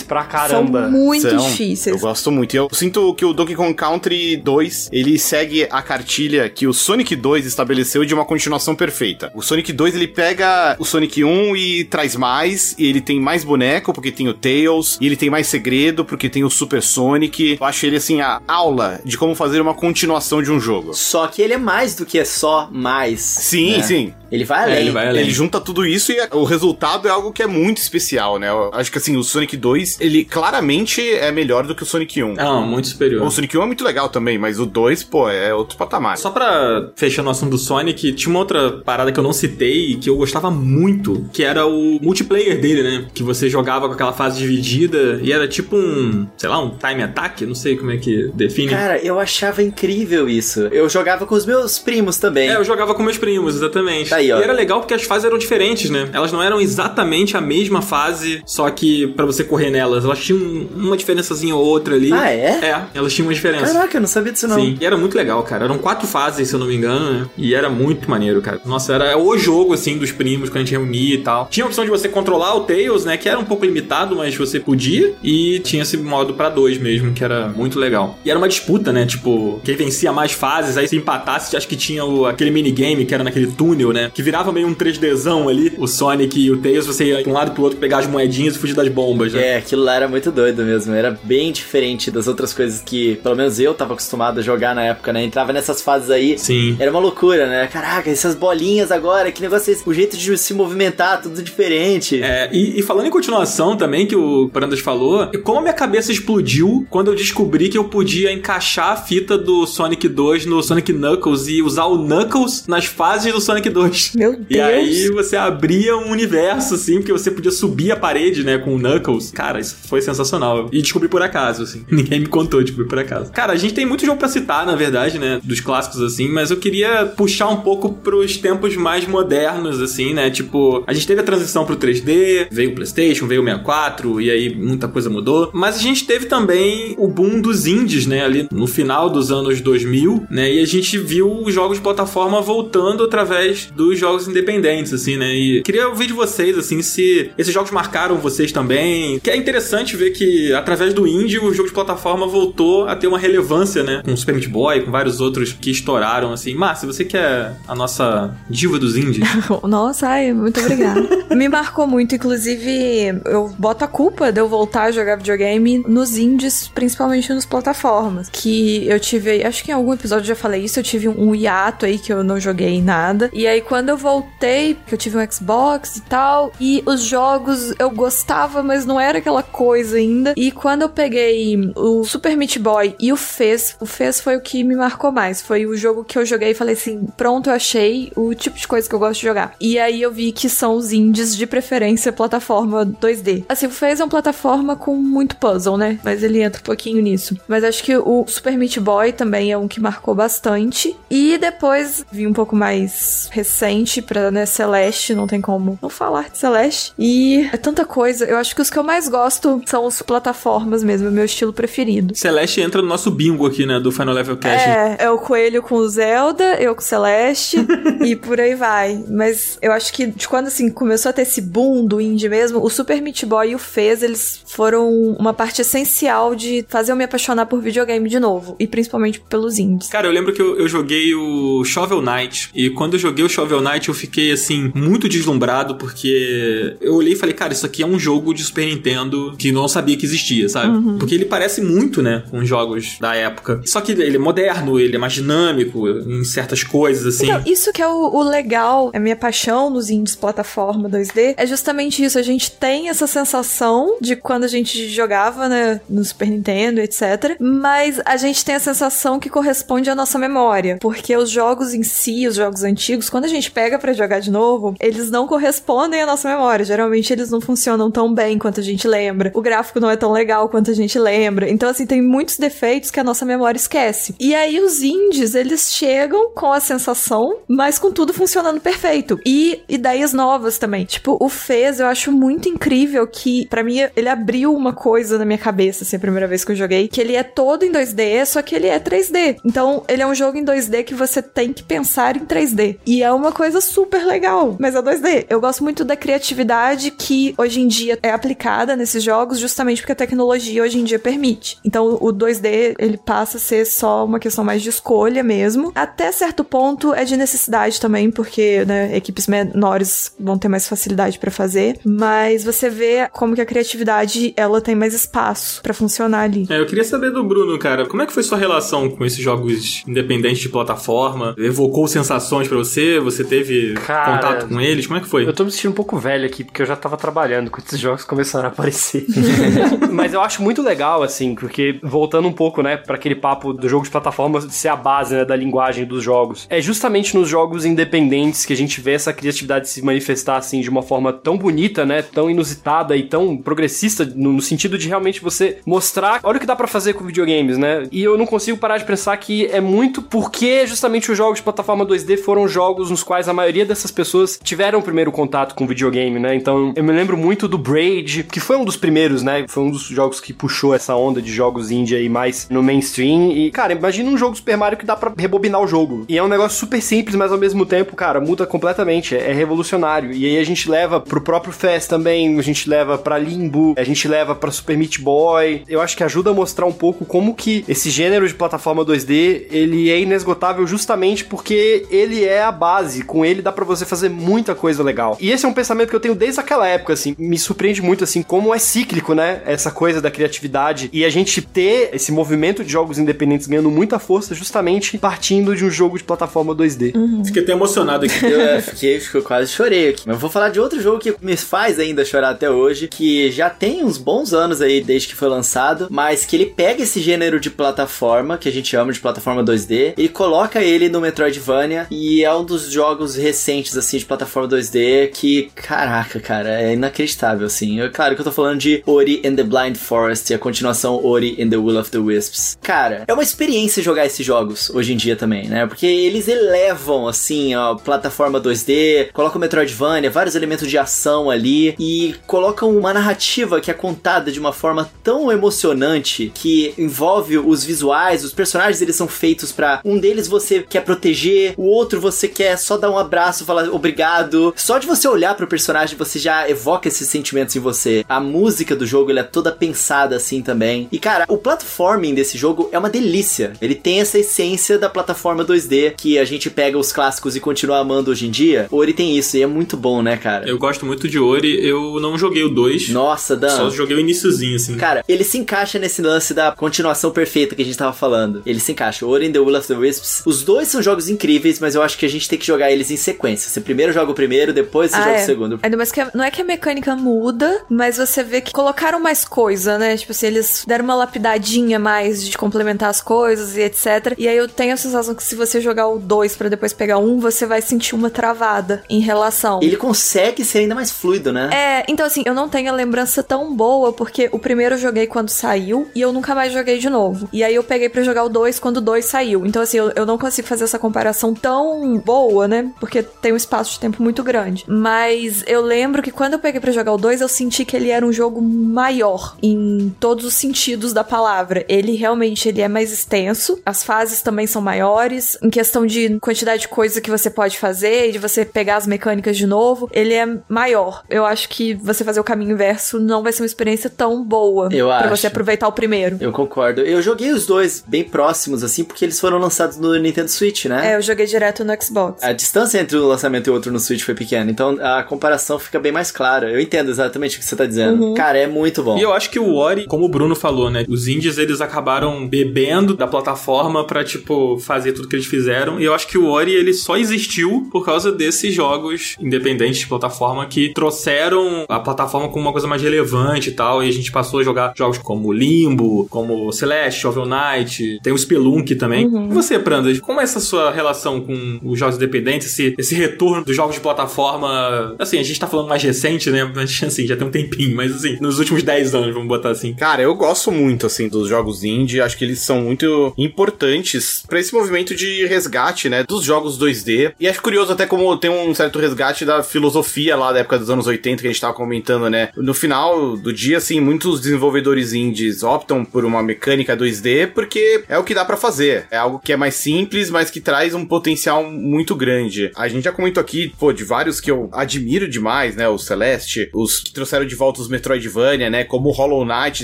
pra São caramba. muito São. difíceis. Eu gosto muito. E eu sinto que o Donkey Kong Country 2, ele segue a cartilha que o Sonic 2 estabeleceu de uma continuação perfeita. O Sonic 2, ele pega o Sonic 1 e traz mais, e ele tem mais boneco, porque tem o Tails, e ele tem mais segredo, porque tem o Super Sonic. Eu acho ele, assim, a aula de como fazer uma continuação de um jogo. Só que ele é mais do que só mais. Sim, né? sim. Ele vai É, além. ele vai além. Ele junta tudo isso e o resultado é algo que é muito especial, né? Eu acho que assim, o Sonic 2, ele claramente é melhor do que o Sonic 1. Não, muito superior. O Sonic 1 é muito legal também, mas o 2, pô, é outro patamar. Só pra fechar no assunto do Sonic, tinha uma outra parada que eu não citei e que eu gostava muito, que era o multiplayer dele, né? Que você jogava com aquela fase dividida e era tipo um, sei lá, um time attack, não sei como é que define. Cara, eu achava incrível isso. Eu jogava com os meus primos também. É, eu jogava com meus primos, exatamente. Tá aí, ó. E era legal porque as fases eram diferentes, né? Elas não eram exatamente a mesma fase, só que pra você correr nelas, elas tinham uma diferençazinha ou outra ali. Ah, é? É, elas tinham uma diferença. Caraca, eu não sabia disso não. Sim, e era muito legal, cara. Eram quatro fases, se eu não me engano, né? E era muito maneiro, cara. Nossa, era o jogo, assim, dos primos, quando a gente reunia e tal. Tinha a opção de você controlar o Tails, né? Que era um pouco limitado, mas você podia. E tinha esse modo pra dois mesmo, que era muito legal. E era uma disputa, né? Tipo, quem vencia mais fases, aí se empatasse, acho que tinha o, aquele minigame que era naquele túnel, né? Que virava meio um 3Dzão ali. O Sonic e o Tails, você ia de um lado pro outro pegar as moedinhas e fugir das bombas, né? É, aquilo lá era muito doido mesmo. Era bem diferente das outras coisas que, pelo menos eu tava acostumado a jogar na época, né? Entrava nessas fases aí. Sim. Era uma loucura, né? Caraca, essas bolinhas agora, que negócio é esse? O jeito de se movimentar, tudo diferente. É, e, e falando em continuação também, que o Brandas falou, como a minha cabeça explodiu quando eu descobri que eu podia encaixar a fita do Sonic 2 no Sonic Knuckles e usar o Knuckles nas fases do Sonic 2. Meu Deus. E aí você abria um universo, assim, porque você podia subir a parede, né, com o Knuckles. Cara, isso foi sensacional. E descobri por acaso, assim. *laughs* Ninguém me contou, descobri por acaso. Cara, a gente tem muito jogo pra citar, na verdade, né, dos clássicos, assim, mas eu queria puxar um pouco pros tempos mais modernos, assim, né, tipo, a gente teve a transição pro 3D, veio o PlayStation, veio o 64, e aí muita coisa mudou. Mas a gente teve também o boom dos indies, né, ali no final dos anos 2000, né, e a gente viu os jogos de plataforma voltando através dos jogos independentes, assim, né, e queria ouvir de vocês, assim, se esses jogos marcaram vocês também, que é interessante ver que através do indie o jogo de plataforma voltou a ter uma relevância, né, com o Super Meat Boy, com vários outros que estouraram, assim. Márcia, você que é a nossa diva dos indies. *laughs* Nossa, ai, muito obrigada. *laughs* Me marcou muito, inclusive, eu boto a culpa de eu voltar a jogar videogame nos indies, principalmente nos plataformas. Que eu tive, acho que em algum episódio eu já falei isso, eu tive um hiato aí que eu não joguei nada. E aí quando eu voltei, que eu tive um Xbox e tal, e os jogos eu gostava, mas não era aquela coisa ainda. E quando eu peguei o Super Meat Boy e o Fez, o Fez foi o que me marcou mais. Foi o jogo que eu joguei e falei assim: pronto, eu achei o tipo de coisa que eu gosto de jogar. E aí eu vi que são os indies de preferência plataforma 2D. Assim, o Fez é uma plataforma com muito puzzle, né? Mas ele entra um pouquinho nisso. Mas acho que o Super Meat Boy também é um que marcou bastante. E depois vi um pouco mais recente pra, né, Celeste, não tem como não falar de Celeste. E é tanta coisa. Eu acho que os que eu mais gosto são os plataformas mesmo, é meu estilo preferido. Celeste entra no nosso bingo aqui, né, do Final Level Cast. É, é o coelho com o Zelda, eu com o Celeste *laughs* e por aí vai. Mas eu acho que de quando assim começou a ter esse boom do indie mesmo, o Super Meat Boy e o Fez, eles foram uma parte essencial de fazer eu me apaixonar por videogame de novo, e principalmente pelos indies. Cara, eu lembro que eu, eu joguei o Shovel Knight. E quando eu joguei o Shovel Knight, eu fiquei, assim, muito deslumbrado, porque eu olhei e falei, cara, isso aqui é um jogo de Super Nintendo que não sabia que existia, sabe? Porque ele parece muito, né, com jogos da época. Só que ele é moderno, ele é mais dinâmico em certas coisas, assim. Então, isso que é o, o legal, a minha paixão nos indies plataforma 2D, é justamente isso. A gente tem essa sensação de quando a gente jogava, né, no Super Nintendo, etc. Mas a gente tem a sensação que corresponde à nossa memória. Porque os jogos em si, os jogos antigos, quando a gente pega pra jogar de novo, eles não correspondem à nossa memória. Geralmente eles não funcionam tão bem quanto a gente lembra. O gráfico não é tão legal quanto a gente lembra. Então, assim, tem muitos defeitos que a nossa memória esquece. E aí os indies, eles chegam com a sensação, mas com tudo funcionando perfeito. E ideias novas também. Tipo, o Fez, eu acho muito incrível que, pra mim, ele abriu uma coisa na minha cabeça, assim, a primeira vez que eu joguei, que ele é todo em 2D, só que ele é 3D. Então, ele é um jogo em 2D que você tem que pensar em 3D. E é uma coisa super legal, mas é 2D. Eu gosto muito da criatividade que hoje em dia é aplicada nesses jogos, justamente porque a tecnologia hoje em dia permite. Então o 2D ele passa a ser só uma questão mais de escolha mesmo. Até certo ponto é de necessidade também, porque né, equipes menores vão ter mais facilidade para fazer, mas você vê como que a criatividade ela tem mais espaço para funcionar ali. É, eu queria saber do Bruno, cara, como é que foi sua relação com esses jogos independentes de plataforma? Evocou sensações para você? Você teve cara, contato com eles? Como é que foi? Eu tô me sentindo um pouco velho aqui, porque eu já tava trabalhando quando esses jogos começaram a aparecer. *laughs* Mas eu acho muito legal, assim, porque voltando um pouco, né, para aquele papo do jogo de plataforma ser a base, né, da linguagem dos jogos. É justamente nos jogos independentes que a gente vê essa criatividade se manifestar, assim, de uma forma tão bonita, né, tão inusitada e tão progressista, no, no sentido de realmente você mostrar, olha o que dá para fazer com videogames, né? E eu não consigo parar de pensar que é muito porque justamente os jogos de plataforma 2D foram jogos nos quais a maioria dessas pessoas tiveram o primeiro contato com videogame, né? Então eu me lembro muito do Braid, que foi um dos primeiros, né? Foi um dos jogos que puxou essa onda de jogos indie aí mais no mainstream. E, cara, imagina um jogo Super Mario que dá para rebobinar o jogo. E é um negócio super simples, mas ao mesmo tempo, cara, muda completamente. É, é revolucionário. E aí a gente leva pro próprio Fest também, a gente leva pra Limbo, a gente leva pra Super Meat Boy. Eu acho que ajuda a mostrar um pouco como que esse gênero de plataforma 2D, ele é inesgotável justamente porque ele é a base. Com ele dá para você fazer muita coisa legal. E esse é um pensamento que eu tenho desde aquela época, assim. Me surpreende muito, assim, como é cíclico, né? Essa coisa da criatividade. E a gente ter esse movimento de jogos independentes ganhando muita força justamente partindo de um jogo de plataforma 2D. Uhum. Fiquei até emocionado aqui. Eu é, fiquei, eu quase chorei aqui. Mas eu vou falar de outro jogo que me faz ainda chorar até hoje, que já tem uns bons anos aí desde que foi lançado, mas que ele pega esse gênero de plataforma, que a gente chama de plataforma 2D, e coloca ele no Metroidvania, e é um dos jogos recentes, assim, de plataforma 2D que, caraca, cara, é inacreditável, assim. Eu, claro que eu tô falando de Ori and the Blind Forest e a continuação Ori and the Will of the Wisps. Cara, é uma experiência jogar esses jogos hoje em dia também, né? Porque eles elevam, assim, a plataforma 2D, colocam Metroidvania, vários elementos de ação ali, e colocam uma narrativa que é contada de uma forma tão emocionante que envolve os visuais, os personagens eles são feitos para um deles você quer proteger, o outro você quer só dar um abraço, falar obrigado. Só de você olhar pro personagem você já evoca esses sentimentos em você. A música do jogo, ela é toda pensada assim também. E cara, o platforming desse jogo é uma delícia. Ele tem essa essência da plataforma 2D que a gente pega os clássicos e continua amando hoje em dia. Ori tem isso e é muito bom, né, cara? Eu gosto muito de Ori. Eu não joguei o 2. Nossa, Dan. Só joguei o iníciozinho, assim. Cara, ele se encaixa nesse lance da continuação perfeita que a gente tava falando. Ele se encaixa. Ori and the Will of the Wisps. Os dois são jogos incríveis, mas eu acho que a gente tem que jogar eles em sequência. Você primeiro joga o primeiro, depois você ah, joga é. o segundo. Ainda mais que não é que a mecânica muda, mas você vê que colocaram mais coisa, né? Tipo assim, eles deram uma lapidadinha mais de complementar as coisas e etc. E aí eu tenho a sensação que se você jogar o 2 para depois pegar um, você vai sentir uma travada em relação. Ele consegue ser ainda mais fluido, né? É, então assim, eu não tenho a lembrança tão boa, porque o primeiro eu joguei quando saiu e eu nunca mais joguei de novo. E aí eu peguei para jogar o 2 quando o 2 saiu. Então assim, eu, eu não consigo fazer essa comparação tão boa, né? Porque tem um espaço de tempo muito grande. Mas eu lembro que quando eu peguei para jogar o 2, eu senti que ele era um jogo maior em todos os sentidos da palavra. Ele realmente ele é mais extenso, as fases também são maiores, em questão de quantidade de coisa que você pode fazer e de você pegar as mecânicas de novo, ele é maior. Eu acho que você fazer o caminho inverso não vai ser uma experiência tão boa eu pra acho. você aproveitar o primeiro. Eu concordo. Eu joguei os dois bem próximos, assim, porque eles foram lançados no Nintendo Switch, né? É, eu joguei direto no Xbox. A distância entre um lançamento e outro no Switch foi pequena, então a comparação fica bem mais clara. Eu entendo exatamente o que você tá dizendo. Uhum. Cara, é muito bom. E eu acho que o Ori, como o Bruno falou, né? Os indies, eles acabaram bebendo da plataforma pra, tipo, fazer tudo que eles fizeram. E eu acho que o Ori, ele só existiu por causa desses jogos independentes de plataforma que trouxeram a plataforma como uma coisa mais relevante e tal. E a gente passou a jogar jogos como Limbo, como Celeste, Shovel Knight, tem o Spelunk também. Uhum. E você, Pranda, como é essa sua relação com os jogos independentes, esse, esse retorno dos jogos de plataforma? Assim, a gente tá falando mais recente, né? Mas, assim, já tem um tempinho, mas assim, nos últimos 10 anos, vamos botar assim. Cara, eu gosto muito, assim, dos jogos indie. Acho que eles são muito importantes para esse movimento de resgate, né? Dos jogos 2D. E acho curioso até como tem um certo resgate da filosofia lá da época dos anos 80 que a gente tava comentando, né? No final do dia, assim, muitos desenvolvedores indies optam por uma mecânica 2D porque é o que dá para fazer. É algo que é mais simples, mas que traz um potencial muito grande grande. A gente já comentou aqui, pô, de vários que eu admiro demais, né? O Celeste, os que trouxeram de volta os Metroidvania, né? Como o Hollow Knight,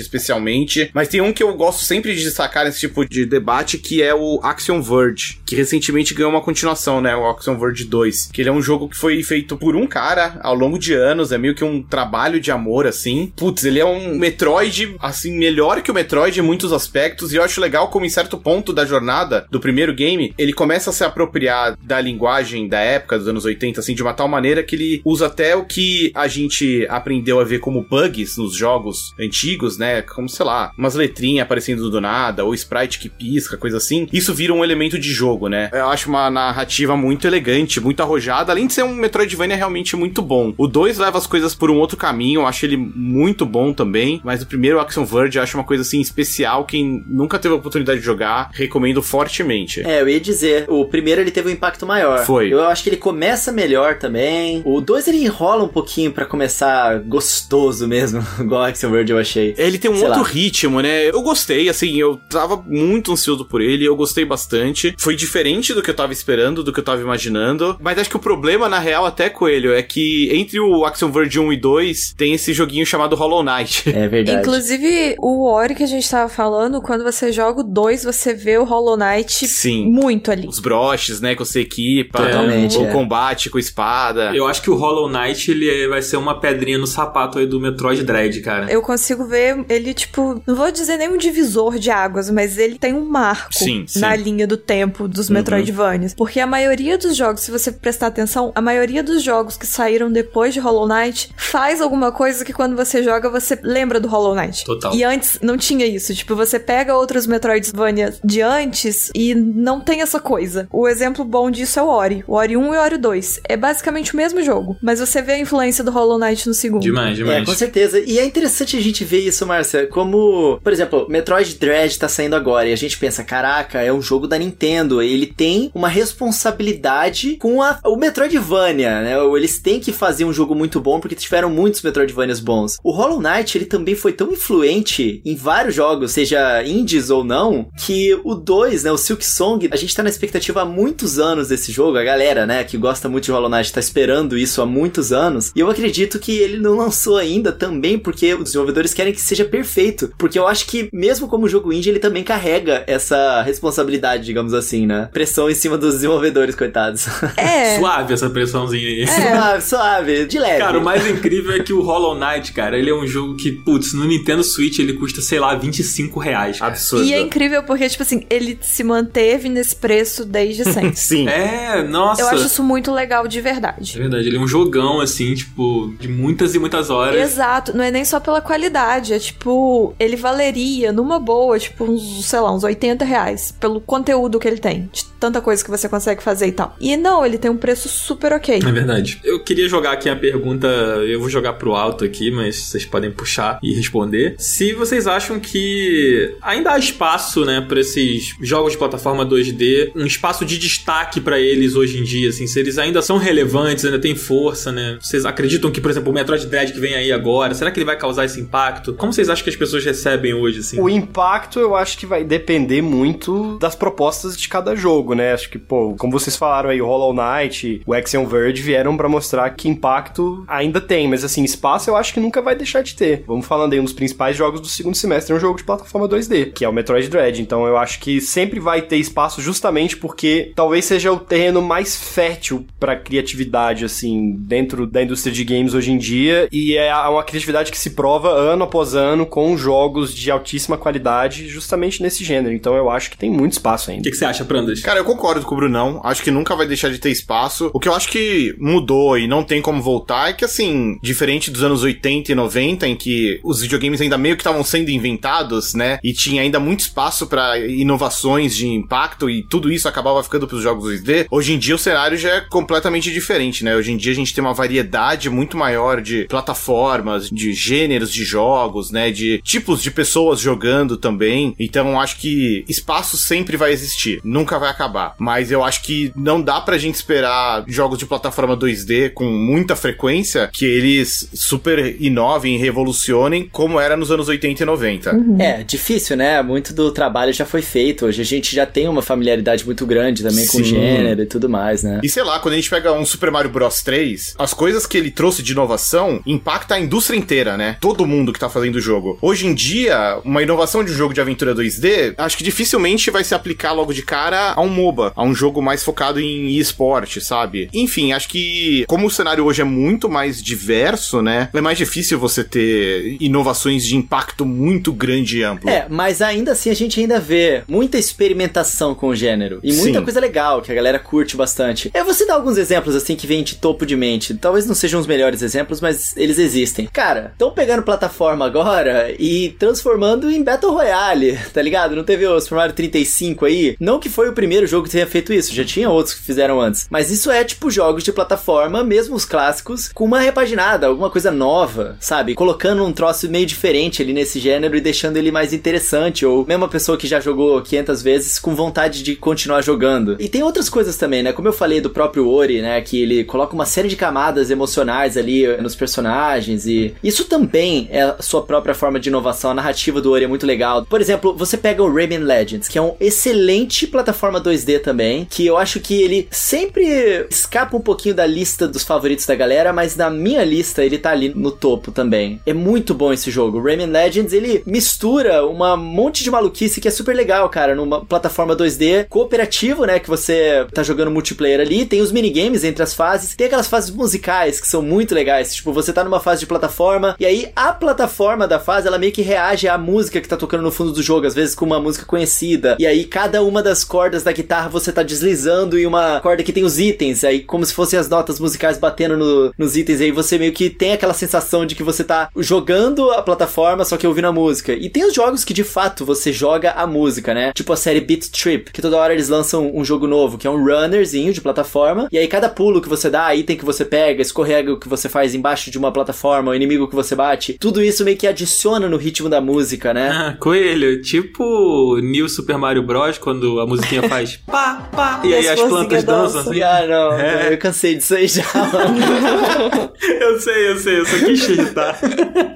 especialmente. Mas tem um que eu gosto sempre de destacar nesse tipo de debate, que é o Axiom Verge, que recentemente ganhou uma continuação, né? O Axiom Verge 2. Que ele é um jogo que foi feito por um cara ao longo de anos, é meio que um trabalho de amor, assim. Putz, ele é um Metroid, assim, melhor que o Metroid em muitos aspectos, e eu acho legal como em certo ponto da jornada do primeiro game, ele começa a se apropriar da linguagem da época, dos anos 80, assim, de uma tal maneira que ele usa até o que a gente aprendeu a ver como bugs nos jogos antigos, né? Como, sei lá, umas letrinhas aparecendo do nada, ou sprite que pisca, coisa assim. Isso vira um elemento de jogo, né? Eu acho uma narrativa muito elegante, muito arrojada, além de ser um Metroidvania realmente muito bom. O 2 leva as coisas por um outro caminho, eu acho ele muito bom também, mas o primeiro Action Verge eu acho uma coisa assim especial, quem nunca teve a oportunidade de jogar, recomendo fortemente. É, eu ia dizer, o primeiro ele teve um impacto maior. Foi. Eu acho que ele começa melhor também. O 2 ele enrola um pouquinho pra começar gostoso mesmo, *laughs* igual Action Verge eu achei. Ele tem um Sei outro lá. ritmo, né? Eu gostei, assim, eu tava muito ansioso por ele, eu gostei bastante. Foi diferente do que eu tava esperando, do que eu tava imaginando. Mas acho que o problema, na real, até, Coelho, é que entre o Action Verge 1 e 2, tem esse joguinho chamado Hollow Knight. *laughs* É verdade. Inclusive, o Ori que a gente tava falando, quando você joga o 2, você vê o Hollow Knight Sim. muito ali. Os broches, né, que você equipa. Totalmente, O é. combate com espada. Eu acho que o Hollow Knight ele é- vai ser uma pedrinha no sapato aí do Metroid Dread, cara. Eu consigo ver ele, tipo, não vou dizer nem um divisor de águas, mas ele tem um marco Sim, sim. na linha do tempo dos Uhum. Metroidvanias. Porque a maioria dos jogos, se você prestar atenção, a maioria dos jogos que saíram depois de Hollow Knight faz alguma coisa que quando você joga, você lembra do Hollow Knight. Total. E antes não tinha isso. Tipo, você pega outros Metroidvania de antes e não tem essa coisa. O exemplo bom disso é o Ori. O Ori 1 e o Ori 2. É basicamente o mesmo jogo, mas você vê a influência do Hollow Knight no segundo. Demais, É, demais. com certeza. E é interessante a gente ver isso, Márcia, como, por exemplo, Metroid Dread tá saindo agora e a gente pensa, caraca, é um jogo da Nintendo, ele tem uma responsabilidade com a, o Metroidvania, né? Eles têm que fazer um jogo muito bom porque tiveram muitos Metroidvanias bons. O Hollow Knight, ele também foi tão influente em vários jogos, seja indies ou não, que o 2, né, o Silk Song, a gente tá na expectativa há muitos anos desse jogo, a galera, né, que gosta muito de Hollow Knight tá esperando isso há muitos anos, e eu acredito que ele não lançou ainda também porque os desenvolvedores querem que seja perfeito, porque eu acho que mesmo como jogo indie, ele também carrega essa responsabilidade, digamos assim, né, pressão em cima dos desenvolvedores, coitados. É. *laughs* Suave essa pressãozinha aí. suave, suave, de leve. Cara, o mais incrível é que o Hollow Knight, cara, ele é um jogo que, putz, no Nintendo Switch ele custa, sei lá, 25 reais. cara. Absurdo. E é incrível porque, tipo assim, ele se manteve nesse preço desde sempre. *laughs* Sim. É, nossa. Eu acho isso muito legal de verdade. É verdade, ele é um jogão, assim, tipo, de muitas e muitas horas. Exato, não é nem só pela qualidade, é tipo, ele valeria numa boa, tipo, uns, sei lá, uns 80 reais pelo conteúdo que ele tem, de tanta coisa que você consegue fazer e tal. E não, ele tem um preço super ok. É verdade. Eu queria jogar aqui a pergunta, eu vou jogar pro alto aqui, mas vocês podem puxar e responder. Se vocês acham que ainda há espaço, né, pra esses jogos de plataforma 2D, um espaço de destaque pra eles hoje em dia, assim, se eles ainda são relevantes, ainda têm força, né? Vocês acreditam que, por exemplo, o Metroid Dread que vem aí agora, será que ele vai causar esse impacto? Como vocês acham que as pessoas recebem hoje, assim? O impacto eu acho que vai depender muito das propostas de cada jogo, né? Acho que, pô, como vocês falaram aí, o Hollow Knight, o Axiom Verge vieram pra mostrar que impacto ainda tem, mas assim, espaço eu acho que nunca vai deixar de ter. Vamos falando aí, um dos principais jogos do segundo semestre é um jogo de plataforma 2D, que é o Metroid Dread. Então eu acho que sempre vai ter espaço justamente porque talvez seja o terreno mais fértil pra criatividade, assim, dentro da indústria de games hoje em dia. E é uma criatividade que se prova ano após ano com jogos de altíssima qualidade, justamente nesse gênero. Então eu acho que tem muito espaço O ainda. que, que você acha, Prandas? Cara, eu concordo com o Brunão. Acho que nunca vai deixar de ter espaço. O que eu acho que mudou e não tem como voltar é que, assim, diferente dos anos 80 e 90, em que os videogames ainda meio que estavam sendo inventados, né? E tinha ainda muito espaço pra inovações de impacto e tudo isso acabava ficando pros jogos 2D. Hoje em dia o cenário já é completamente diferente, né? Hoje em dia a gente tem uma variedade muito maior de plataformas, de gêneros de jogos, né? De tipos de pessoas jogando também. Então acho que espaço sempre vai existir. Nunca vai acabar. acabar. Mas eu acho que não dá pra gente esperar jogos de plataforma 2D com muita frequência que eles super inovem e revolucionem como era nos anos 80 e 90. Uhum. É, difícil, né? Muito do trabalho já foi feito. Hoje a gente já tem uma familiaridade muito grande também Sim. com o gênero e tudo mais, né? E sei lá, quando a gente pega um Super Mario Bros 3, as coisas que ele trouxe de inovação impacta a indústria inteira, né? Todo mundo que tá fazendo o jogo. Hoje em dia, uma inovação de um jogo de aventura 2D, acho que dificilmente vai se aplicar logo de cara a um MOBA, a um jogo mais focado em esporte, sabe? Enfim, acho que como o cenário hoje é muito mais diverso, né? É mais difícil você ter inovações de impacto muito grande e amplo. É, mas ainda assim a gente ainda vê muita experimentação com o gênero e muita Sim. coisa legal que a galera curte bastante. Eu vou citar alguns exemplos assim que vêm de topo de mente. Talvez não sejam os melhores exemplos, mas eles existem. Cara, estão pegando plataforma agora e transformando em Battle Royale, *laughs* tá ligado? Não teve o Super Mario 35 aí? Não que foi o primeiro jogo que tenha feito isso, já tinha outros que fizeram antes. Mas isso é tipo jogos de plataforma, mesmo os clássicos, com uma repaginada, alguma coisa nova, sabe? Colocando um troço meio diferente ali nesse gênero e deixando ele mais interessante. Ou mesmo a pessoa que já jogou 500 vezes com vontade de continuar jogando. E tem outras coisas também, né? Como eu falei do próprio Ori, né? Que ele coloca uma série de camadas emocionais ali nos personagens e isso também é a sua própria forma de inovação. A narrativa do Ori é muito legal. Por exemplo, você pega o Rayman Legends, que é um excelente plataforma 2D também, que eu acho que ele sempre escapa um pouquinho da lista dos favoritos da galera, mas na minha lista ele tá ali no topo também. É muito bom esse jogo. Rayman Legends, ele mistura uma monte de maluquice que é super legal, cara, numa plataforma 2D cooperativo, né, que você tá jogando multiplayer ali, tem os minigames entre as fases, tem aquelas fases musicais que são muito legais, tipo, você tá numa fase de plataforma e aí a plataforma da fase, ela meio que reage à música que tá tocando no fundo do jogo, às vezes com uma música conhecida. E aí cada uma das cordas da guitarra você tá deslizando e uma corda que tem os itens, aí como se fossem as notas musicais batendo no, nos itens, aí você meio que tem aquela sensação de que você tá jogando a plataforma, só que ouvindo a música. E tem os jogos que de fato você joga a música, né? Tipo a série Beat Trip, que toda hora eles lançam um jogo novo, que é um runnerzinho de plataforma, e aí cada pulo que você dá, item que você pega, escorrega o que você faz embaixo de uma plataforma, o inimigo que você bate, tudo isso meio que adiciona no ritmo da música, né? Ah, coelho, tipo New Super Mario Bros, quando a musiquinha faz *laughs* pá, pá, e aí as plantas dançam. Assim. Ah, não, é. eu cansei disso aí já, *laughs* eu sei, eu sei, eu só quis irritar.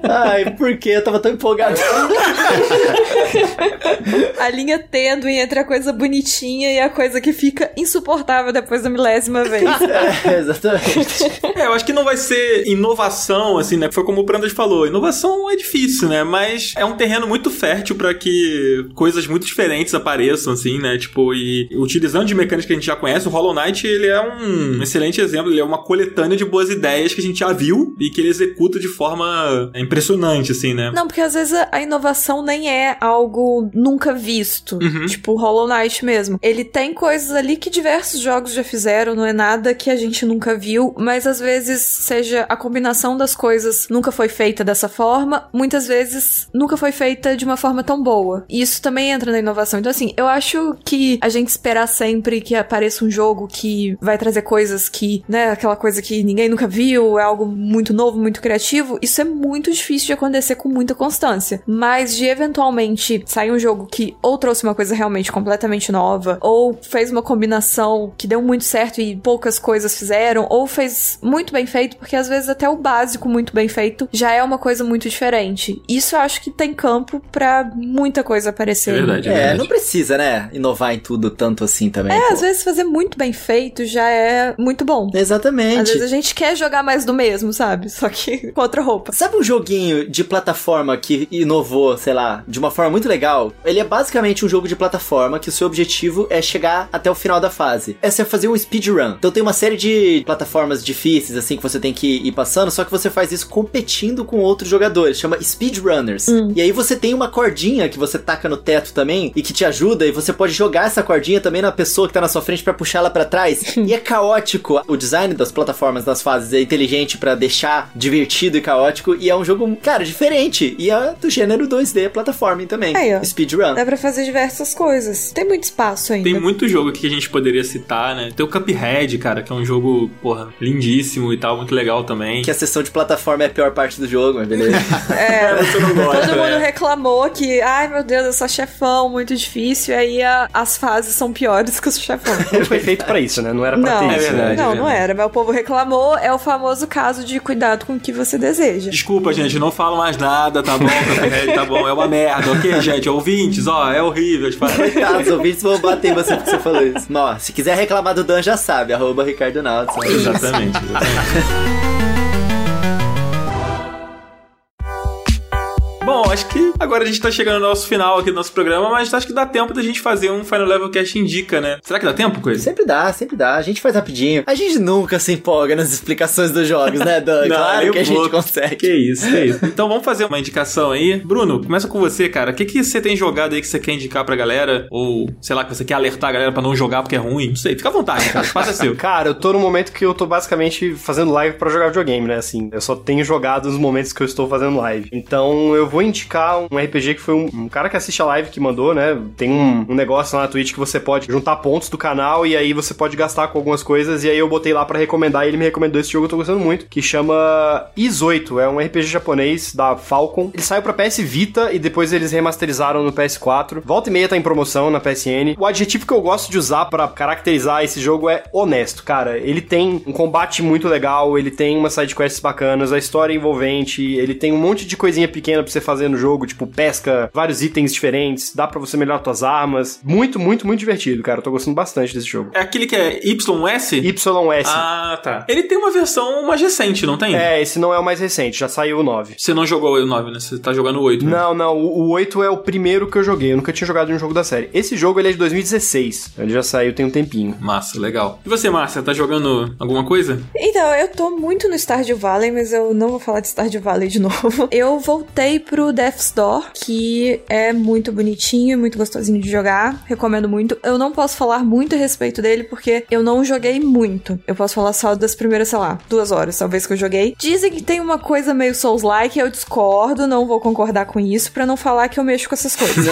Ai, por que? Eu tava tão empolgado. *laughs* a linha tênue entre a coisa bonitinha e a coisa que fica insuportável depois da milésima vez. *laughs* É, exatamente. É, eu acho que não vai ser inovação, assim, né? Foi como o Brandas falou. Inovação é difícil, né? Mas é um terreno muito fértil para que coisas muito diferentes apareçam, assim, né? Tipo, e utilizando de mecânicas que a gente já conhece, o Hollow Knight, ele é um excelente exemplo. Ele é uma coletânea de boas ideias que a gente já viu e que ele executa de forma impressionante, assim, né? Não, porque às vezes a inovação nem é algo nunca visto. Uhum. Tipo, o Hollow Knight mesmo. Ele tem coisas ali que diversos jogos já fizeram, não é nada que a gente nunca viu, mas às vezes seja a combinação das coisas nunca foi feita dessa forma, muitas vezes nunca foi feita de uma forma tão boa. E isso também entra na inovação. Então, assim, eu acho que a gente esperar sempre que apareça um jogo que vai trazer coisas que, né, aquela coisa que ninguém nunca viu, é algo muito novo, muito criativo, isso é muito difícil de acontecer com muita constância. Mas de eventualmente sair um jogo que ou trouxe uma coisa realmente completamente nova, ou fez uma combinação que deu muito certo e poucas coisas fizeram, ou fez muito bem feito, porque às vezes até o básico muito bem feito já é uma coisa muito diferente. Isso eu acho que tem campo para muita coisa aparecer. É verdade, é, é verdade. não precisa, né, inovar em tudo tanto assim também. É, pô. às vezes fazer muito bem feito já é muito bom. Exatamente. Às vezes a gente quer jogar mais do mesmo, sabe? Só que *laughs* com outra roupa. Sabe um joguinho de plataforma que inovou, sei lá, de uma forma muito legal? Ele é basicamente um jogo de plataforma que o seu objetivo é chegar até o final da fase. É você fazer um speedrun. Então tem uma série de plataformas difíceis, assim, que você tem que ir passando, só que você faz isso competindo com outros jogadores. Chama speedrunners. Hum. E aí você tem uma cordinha que você taca no teto também e que te ajuda, e você pode jogar essa cordinha também na pessoa que tá na sua frente para puxar ela para trás. *laughs* e é caótico. O design das plataformas das fases é inteligente para deixar divertido e caótico. E é um jogo, cara, diferente. E é do gênero 2D plataforma também também. Aí, ó. Speedrun. Dá pra fazer diversas coisas. Tem muito espaço ainda. Tem muito jogo aqui que a gente poderia citar, né? Tem o Cuphead, cara, que é um jogo, porra, lindíssimo e tal, muito legal também. Que a sessão de plataforma é a pior parte do jogo, *laughs* *laughs* mas beleza. É, gosta, Todo mundo né? reclamou que, ai meu Deus, eu sou chefão, muito difícil, e aí a- as fases são piores que os chefão. *laughs* Foi feito pra isso, né? Não era pra Não, ter É isso, né? verdade. não, não era, mas o povo reclamou, é o famoso caso de cuidado com o que você deseja. Desculpa, gente, não falo mais nada, tá bom? Cuphead, tá bom, é uma merda, ok, gente? Ouvintes, ó, é horrível. Tipo, Coitado, os ouvintes vão bater em você porque você falou isso. Ó, se quiser reclamar do Dan, já sabe. Arroba Ricardo Nautis. exatamente, exatamente. *laughs* Bom, acho que agora a gente tá chegando no nosso final aqui do nosso programa, mas acho que dá tempo da gente fazer um Final Level Cast Indica, né? Será que dá tempo, coisa? Sempre dá, sempre dá. A gente faz rapidinho. A gente nunca se empolga nas explicações dos jogos, né, Dan? *laughs* Não, claro que a gente consegue. Que isso, que isso. Então vamos fazer uma indicação aí. Bruno, começa com você, cara. O que, que você tem jogado aí que você quer indicar pra galera? Ou, sei lá, que você quer alertar a galera pra não jogar porque é ruim? Não sei, fica à vontade, cara. Espaço é seu. *laughs* Cara, eu tô no momento que eu tô basicamente fazendo live pra jogar videogame, né? Assim, eu só tenho jogado nos momentos que eu estou fazendo live. Então eu vou indicar um RPG que foi um, um cara que assiste a live que mandou, né? Tem um, um negócio lá na Twitch que você pode juntar pontos do canal e aí você pode gastar com algumas coisas. E aí eu botei lá pra recomendar e ele me recomendou esse jogo, eu tô gostando muito, que chama Is8. É um RPG japonês da Falcon. Ele saiu pra PS Vita e depois eles remasterizaram no PS4. Volta e meia tá em promoção na PSN. O adjetivo que eu gosto de usar pra caracterizar esse jogo é honesto, cara. Ele tem um combate muito legal, ele tem umas sidequests bacanas, a história é envolvente, ele tem um monte de coisinha pequena pra você fazer no jogo, tipo pesca, vários itens diferentes, dá pra você melhorar suas armas. Muito, muito, muito divertido, cara. Eu tô gostando bastante desse jogo. É aquele que é YS? YS. Ah, tá. Ele tem uma versão mais recente, não tem? É, esse não é o mais recente, já saiu o 9. Você não jogou o 9, né? Você tá jogando o 8. né? Não, não, o o 8 é o primeiro que eu joguei. Eu nunca tinha jogado um jogo da série. Esse jogo ele é de 2016. Ele já saiu tem um tempinho. Massa, legal. E você, Márcia, tá jogando alguma coisa? Então, eu tô muito no Stardew Valley, mas eu não vou falar de Stardew Valley de *laughs* novo. Eu voltei pro Death's Door, que é muito bonitinho, muito gostosinho de jogar. Recomendo muito. Eu não posso falar muito a respeito dele, porque eu não joguei muito. Eu posso falar só das primeiras, sei lá, duas horas, talvez, que eu joguei. Dizem que tem uma coisa meio Souls-like, eu discordo, não vou concordar com isso, pra não falar que eu mexo com essas coisas.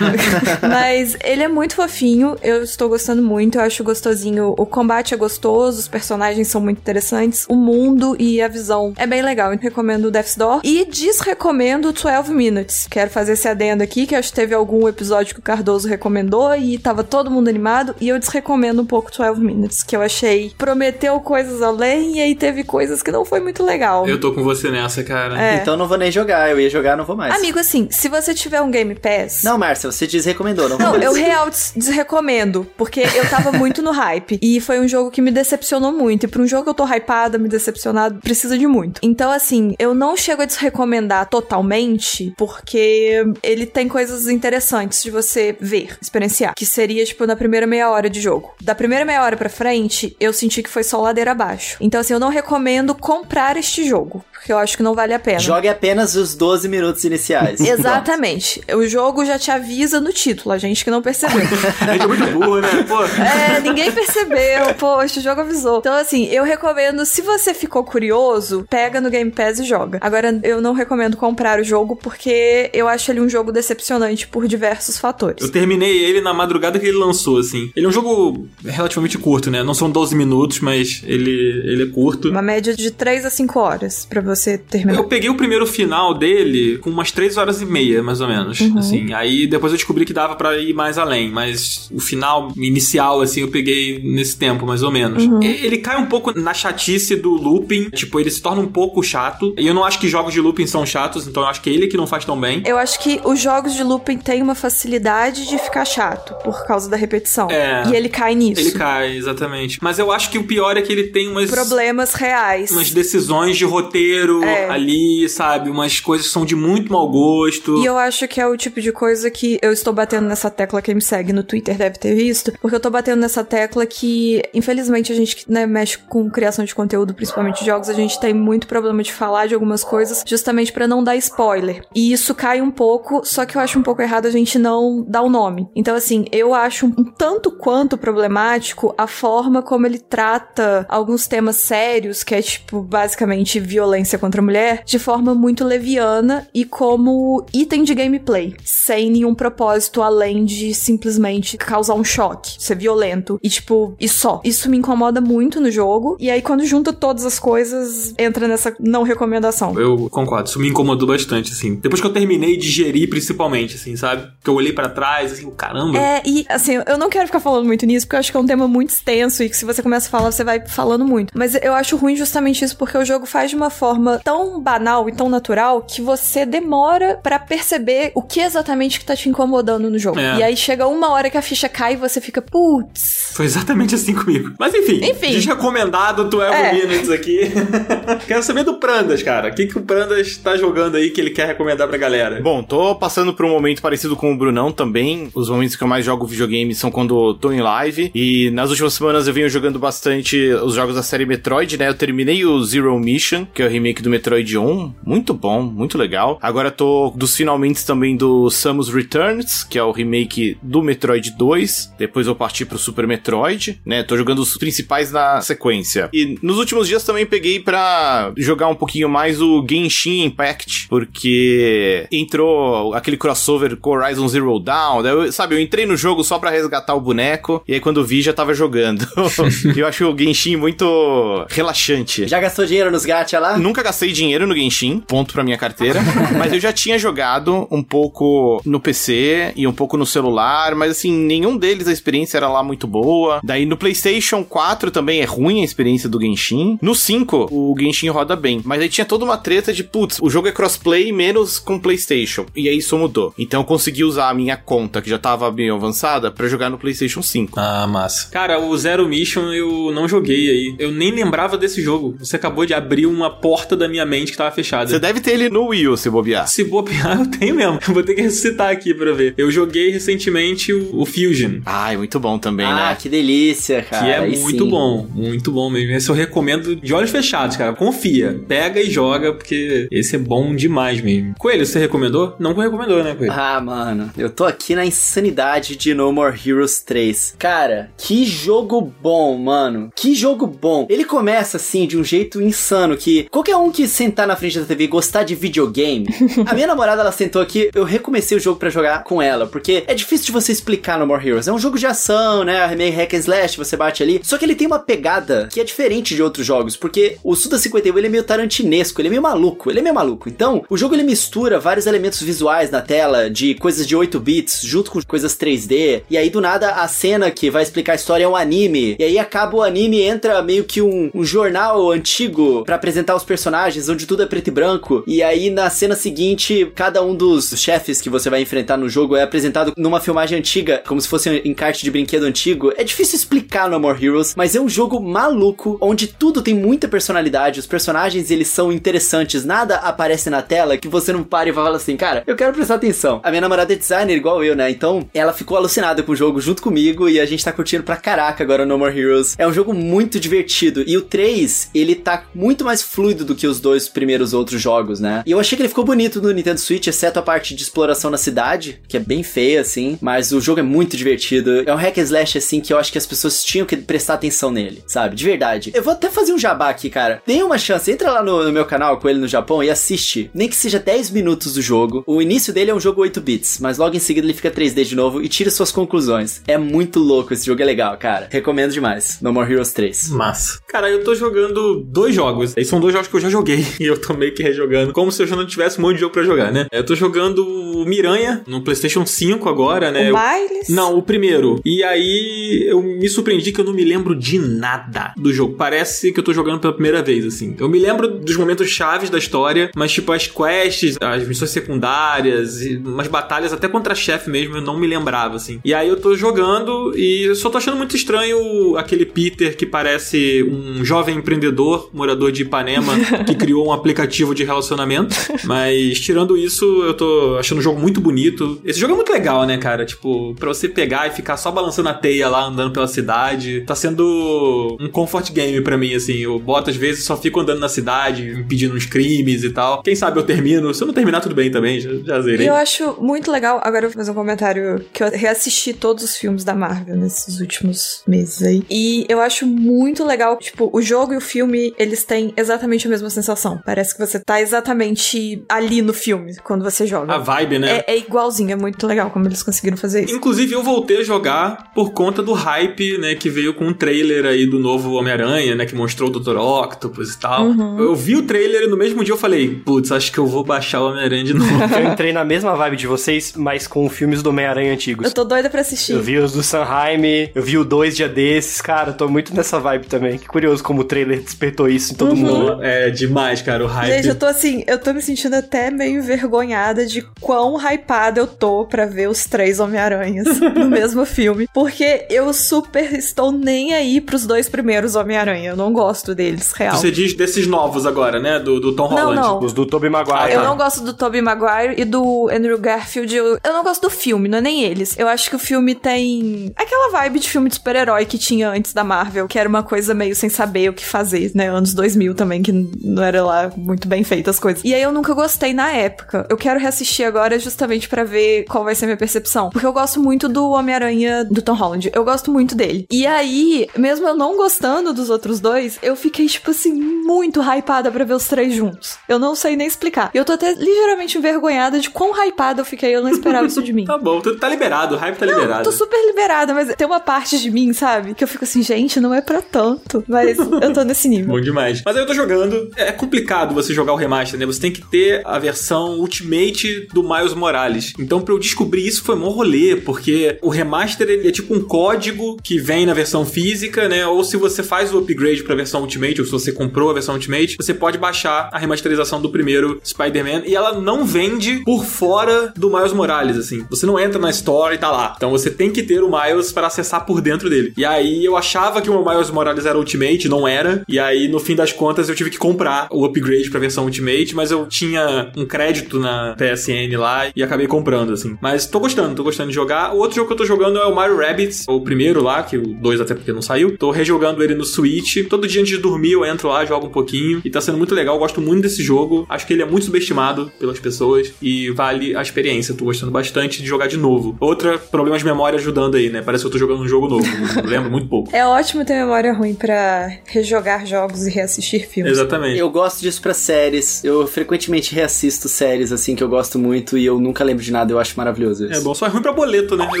*laughs* Mas ele é muito fofinho, eu estou gostando muito, eu acho gostosinho. O combate é gostoso, os personagens são muito interessantes, o mundo e a visão é bem legal. Eu recomendo o Death's Door e desrecomendo o 12 Minutes. Quero fazer esse adendo aqui, que acho que teve algum episódio que o Cardoso recomendou e tava todo mundo animado, e eu desrecomendo um pouco 12 Minutes, que eu achei prometeu coisas além e aí teve coisas que não foi muito legal. Eu tô com você nessa, cara. É. Então não vou nem jogar. Eu ia jogar, não vou mais. Amigo, assim, se você tiver um Game Pass. Não, Márcia, você desrecomendou, não vou Não, mais. eu real des- desrecomendo, porque eu tava muito no hype. E foi um jogo que me decepcionou muito. E pra um jogo que eu tô hypada, me decepcionado, precisa de muito. Então, assim, eu não chego a desrecomendar totalmente, porque ele tem coisas interessantes de você ver, experienciar. Que seria, tipo, na primeira meia hora de jogo. Da primeira meia hora pra frente, eu senti que foi só ladeira abaixo. Então, assim, eu não recomendo comprar este jogo, porque eu acho que não vale a pena. Jogue apenas os 12 minutos iniciais. *laughs* Exatamente. O jogo já te avisa no título, a gente que não percebeu. *laughs* A gente é muito burro, né? Pô. É, ninguém percebeu, poxa, o jogo avisou. Então, assim, eu recomendo, se você ficou curioso, pega no Game Pass e joga. Agora, eu não recomendo comprar o jogo porque eu acho ele um jogo decepcionante por diversos fatores. Eu terminei ele na madrugada que ele lançou, assim. Ele é um jogo relativamente curto, né? Não são 12 minutos, mas ele, ele é curto. Uma média de 3 a 5 horas pra você terminar. Eu peguei o primeiro final dele com umas 3 horas e meia, mais ou menos. Assim, aí depois eu descobri que dava pra ir mais além, mas o final inicial, assim, eu peguei nesse tempo, mais ou menos. E- Ele cai um pouco na chatice do looping, tipo, ele se torna um pouco chato. E eu não acho que jogos de looping são chatos, então eu acho que é ele que não faz tão bem. Eu acho que os jogos de looping têm uma facilidade de ficar chato por causa da repetição. É. E ele cai nisso. Ele cai, exatamente. Mas eu acho que o pior é que ele tem umas. Problemas reais. Umas decisões de roteiro É. ali, sabe? Umas coisas que são de muito mau gosto. E eu acho que é o tipo de coisa que eu estou batendo nessa tecla, quem me segue no Twitter deve ter visto, porque eu tô batendo nessa tecla que, infelizmente, a gente que né, mexe com criação de conteúdo, principalmente de jogos, a gente tem muito problema de falar de algumas coisas justamente pra não dar spoiler. E isso cai um pouco, só que eu acho um pouco errado a gente não dar o nome. Então, assim, eu acho um tanto quanto problemático a forma como ele trata alguns temas sérios, que é tipo, basicamente, violência contra a mulher, de forma muito leviana e como item de gameplay, sem nenhum propósito além de simplesmente causar um choque, ser violento. E tipo, e só. Isso me incomoda muito no jogo. E aí, quando junta todas as coisas, entra nessa não recomendação. Eu concordo, isso me incomodou bastante, assim. Depois que eu terminei de gerir, principalmente, assim, sabe? Que eu olhei para trás, assim, caramba. É, e assim, eu não quero ficar falando muito nisso, porque eu acho que é um tema muito extenso e que se você começa a falar, você vai falando muito. Mas eu acho ruim justamente isso, porque o jogo faz de uma forma tão banal e tão natural que você demora para perceber o que exatamente que tá te incomodando no jogo. É. E aí chega uma hora que a ficha cai e você fica, putz. Foi exatamente assim comigo. Mas enfim, Enfim. desrecomendado 12 É. Minutes aqui. *laughs* Quero saber do Prandas, cara. O que, que o Prandas tá jogando aí que ele quer recomendar pra galera? Bom, tô passando por um momento parecido com o Brunão também. Os momentos que eu mais jogo videogame são quando tô em live. E nas últimas semanas eu venho jogando bastante os jogos da série Metroid, né? Eu terminei o Zero Mission, que é o remake do Metroid 1. Muito bom, muito legal. Agora tô dos finalmente também do Samus Returns, que é o remake do Metroid 2. Depois eu parti pro Super Metroid, né? Tô jogando os principais na sequência. E nos últimos dias também peguei pra jogar um pouquinho mais o Genshin Impact, porque entrou aquele crossover com Horizon Zero Dawn. eu- sabe, eu entrei no jogo só pra resgatar o boneco, e aí quando vi já tava jogando. *laughs* eu acho o Genshin muito relaxante. Já gastou dinheiro nos gacha lá? Nunca gastei dinheiro no Genshin, ponto pra minha carteira. *laughs* mas eu já tinha jogado um pouco no PC e um pouco no celular, mas assim, nenhum deles a experiência era lá muito boa. Daí no PlayStation 4 também é ruim a experiência do Genshin. No 5, o Genshin roda bem. Mas aí tinha toda uma treta de, putz, o jogo é crossplay menos com PlayStation. E aí isso mudou. Então eu consegui usar a minha conta, que já tava bem avançada, pra jogar no PlayStation 5. Ah, massa. Cara, o Zero Mission eu não joguei aí. Eu nem lembrava desse jogo. Você acabou de abrir uma porta da minha mente que tava fechada. Você deve ter ele no Wii U, se bobear. Se bobear, *laughs* eu tenho mesmo. Vou ter que ressuscitar aqui pra ver. Eu joguei recentemente o, o Fusion. Ai, muito bom também, ah, né? que delícia, cara. Que é Aí muito sim. bom, muito bom mesmo. Esse eu recomendo de olhos fechados, cara. Confia, pega e joga, porque esse é bom demais mesmo. Coelho, você recomendou? Não recomendou, né, Coelho? Ah, mano, eu tô aqui na insanidade de No More Heroes 3. Cara, que jogo bom, mano. Que jogo bom. Ele começa assim de um jeito insano que qualquer um que sentar na frente da TV e gostar de videogame. *laughs* a minha namorada ela sentou aqui, eu recomecei o jogo pra jogar com ela, porque é difícil de você explicar No More Heroes. É um jogo de ação, né? Meio hack and slash, você bate ali. Só que ele tem uma pegada que é diferente de outros jogos, porque o Suda 51 ele é meio tarantinesco, ele é meio maluco, ele é meio maluco. Então, o jogo ele mistura vários elementos visuais na tela, de coisas de 8 bits, junto com coisas 3D. E aí, do nada, a cena que vai explicar a história é um anime. E aí acaba o anime, entra meio que um, um jornal antigo pra apresentar os personagens, onde tudo é preto e branco. E aí, na cena seguinte, cada um dos chefes que você vai enfrentar no jogo é apresentado numa filmagem antiga, como se fosse um encarte de brinquedo antigo. É difícil explicar no More Heroes, mas é um jogo maluco, onde tudo tem muita personalidade, os personagens eles são interessantes, nada aparece na tela que você não pare e fala assim, cara, eu quero prestar atenção. A minha namorada é designer igual eu, né? Então, ela ficou alucinada com o jogo junto comigo e a gente tá curtindo pra caraca agora No More Heroes. É um jogo muito divertido e o 3, ele tá muito mais fluido do que os dois primeiros outros jogos, né? E eu achei que ele ficou bonito no Nintendo Switch, exceto a parte de exploração na cidade, que é bem feia assim, mas o jogo é muito divertido. É um hack and slash assim que eu acho que as pessoas tinham que prestar atenção nele, sabe? De verdade. Eu vou até fazer um jabá aqui, cara. Dê uma chance, entra lá no, no meu canal com ele no Japão e assiste, nem que seja 10 minutos do jogo. O início dele é um jogo 8 bits, mas logo em seguida ele fica 3D de novo e tira suas conclusões. É muito louco, esse jogo é legal, cara. Recomendo demais. No More Heroes 3. Massa. Cara, eu tô jogando dois jogos. Esses são dois jogos que eu já joguei. *laughs* E eu tô meio que rejogando. Como se eu já não tivesse um monte de jogo pra jogar, né? Eu tô jogando o Miranha no PlayStation 5 agora, né? O Miles? Não, o primeiro. E aí eu me surpreendi que eu não me lembro de nada do jogo. Parece que eu tô jogando pela primeira vez, assim. Eu me lembro dos momentos chaves da história, mas tipo as quests, as missões secundárias, e umas batalhas até contra chefe mesmo, eu não me lembrava, assim. E aí eu tô jogando e eu só tô achando muito estranho aquele Peter que parece um jovem empreendedor, morador de Ipanema, que *laughs* criou um aplicativo de relacionamento. Mas tirando isso, eu tô achando jogo muito bonito. Esse jogo é muito legal, né, cara? Tipo, pra você pegar e ficar só balançando a teia lá, andando pela cidade. Tá sendo um comfort game pra mim, assim. Eu boto às vezes só fico andando na cidade, impedindo uns crimes e tal. Quem sabe eu termino. Se eu não terminar, tudo bem também, já, já zerei. Eu acho muito legal. Agora eu vou fazer um comentário que eu reassisti todos os filmes da Marvel nesses últimos meses aí. E eu acho muito legal, tipo, o jogo e o filme, eles têm exatamente a mesma sensação. Parece que você tá exatamente ali no filme quando você joga. A vibe, né? É, é igualzinho, é muito legal como eles conseguiram fazer isso. Inclusive, eu voltei a jogar por conta do hype, né, que veio com um trailer aí do novo Homem-Aranha, né, que mostrou o Dr. Octopus e tal. Uhum. Eu vi o trailer e no mesmo dia eu falei, putz, acho que eu vou baixar o Homem-Aranha de novo. *laughs* Eu entrei na mesma vibe de vocês, mas com filmes do Homem-Aranha antigos. Eu tô doida pra assistir. Eu vi os do Sanheim, eu vi o dois dia desses, cara, eu tô muito nessa vibe também. Que curioso como o trailer despertou isso em todo Uhum. mundo. é demais, cara, o hype. Gente, eu tô assim, eu tô me sentindo até meio envergonhada de quão hypada eu tô pra ver os três Homem-Aranhas *laughs* no mesmo filme. Porque eu super estou nem aí pros dois primeiros Homem-Aranha. Eu não gosto deles, real. Você diz desses novos agora, né, do, do Tom Não, Holland. não. Os do Tobey Maguire. Eu não gosto do Tobey Maguire e do Andrew Garfield. Eu, eu não gosto do filme, não é nem eles. Eu acho que o filme tem aquela vibe de filme de super-herói que tinha antes da Marvel, que era uma coisa meio sem saber o que fazer, né? Anos 2000 também, que não era lá muito bem feita as coisas. E aí eu nunca gostei na época. Eu quero reassistir agora justamente pra ver qual vai ser a minha percepção. Porque eu gosto muito do Homem-Aranha do Tom Holland. Eu gosto muito dele. E aí, mesmo eu não gostando dos outros dois, eu fiquei, tipo assim, muito hypada pra ver os três juntos. Eu não sei nem explicar. E eu tô até ligeiramente envergonhada de quão hypada eu fiquei. Eu não esperava isso de mim. *laughs* Tá bom, tu tá liberado, o hype tá liberado. Tô super liberada, mas tem uma parte de mim, sabe? Que eu fico assim, gente, não é pra tanto. Mas eu tô nesse nível. Bom demais. Mas aí eu tô jogando. É complicado você jogar o remaster, né? Você tem que ter a versão Ultimate do Miles Morales. Então, pra eu descobrir isso foi mó rolê, porque o remaster ele é tipo um código que vem na versão física, né? Ou se você faz o upgrade pra versão Ultimate, ou se você comprou a versão Ultimate, você pode baixar a remasterização do primeiro Spider-Man e ela não vende por fora do Miles Morales, assim. Você não entra na Store e tá lá. Então você tem que ter o Miles para acessar por dentro dele. E aí eu achava que o Miles Morales era Ultimate, não era. E aí no fim das contas eu tive que comprar o upgrade pra versão Ultimate, mas eu tinha um crédito na PSN lá e acabei comprando, assim. Mas tô gostando, tô gostando de jogar. O outro jogo que eu tô jogando é o Mario Rabbids, o primeiro lá, que o 2 até porque não saiu. Tô rejogando ele no Switch. Todo dia antes de dormir eu entro lá, jogo um pouquinho. E tá sendo muito legal, eu gosto muito desse jogo. Acho que ele é muito subestimado pelas pessoas e vale a experiência. Tô gostando bastante de jogar de novo. Outra, problema de memória ajudando aí, né? Parece que eu tô jogando um jogo novo. Lembro muito pouco. É ótimo ter memória ruim pra rejogar jogos e reassistir filmes. Exatamente. Eu gosto disso pra séries. Eu frequentemente reassisto séries, assim, que eu gosto muito e eu nunca lembro de nada. Eu acho maravilhoso isso. É bom, só é ruim pra boleto, né? Eu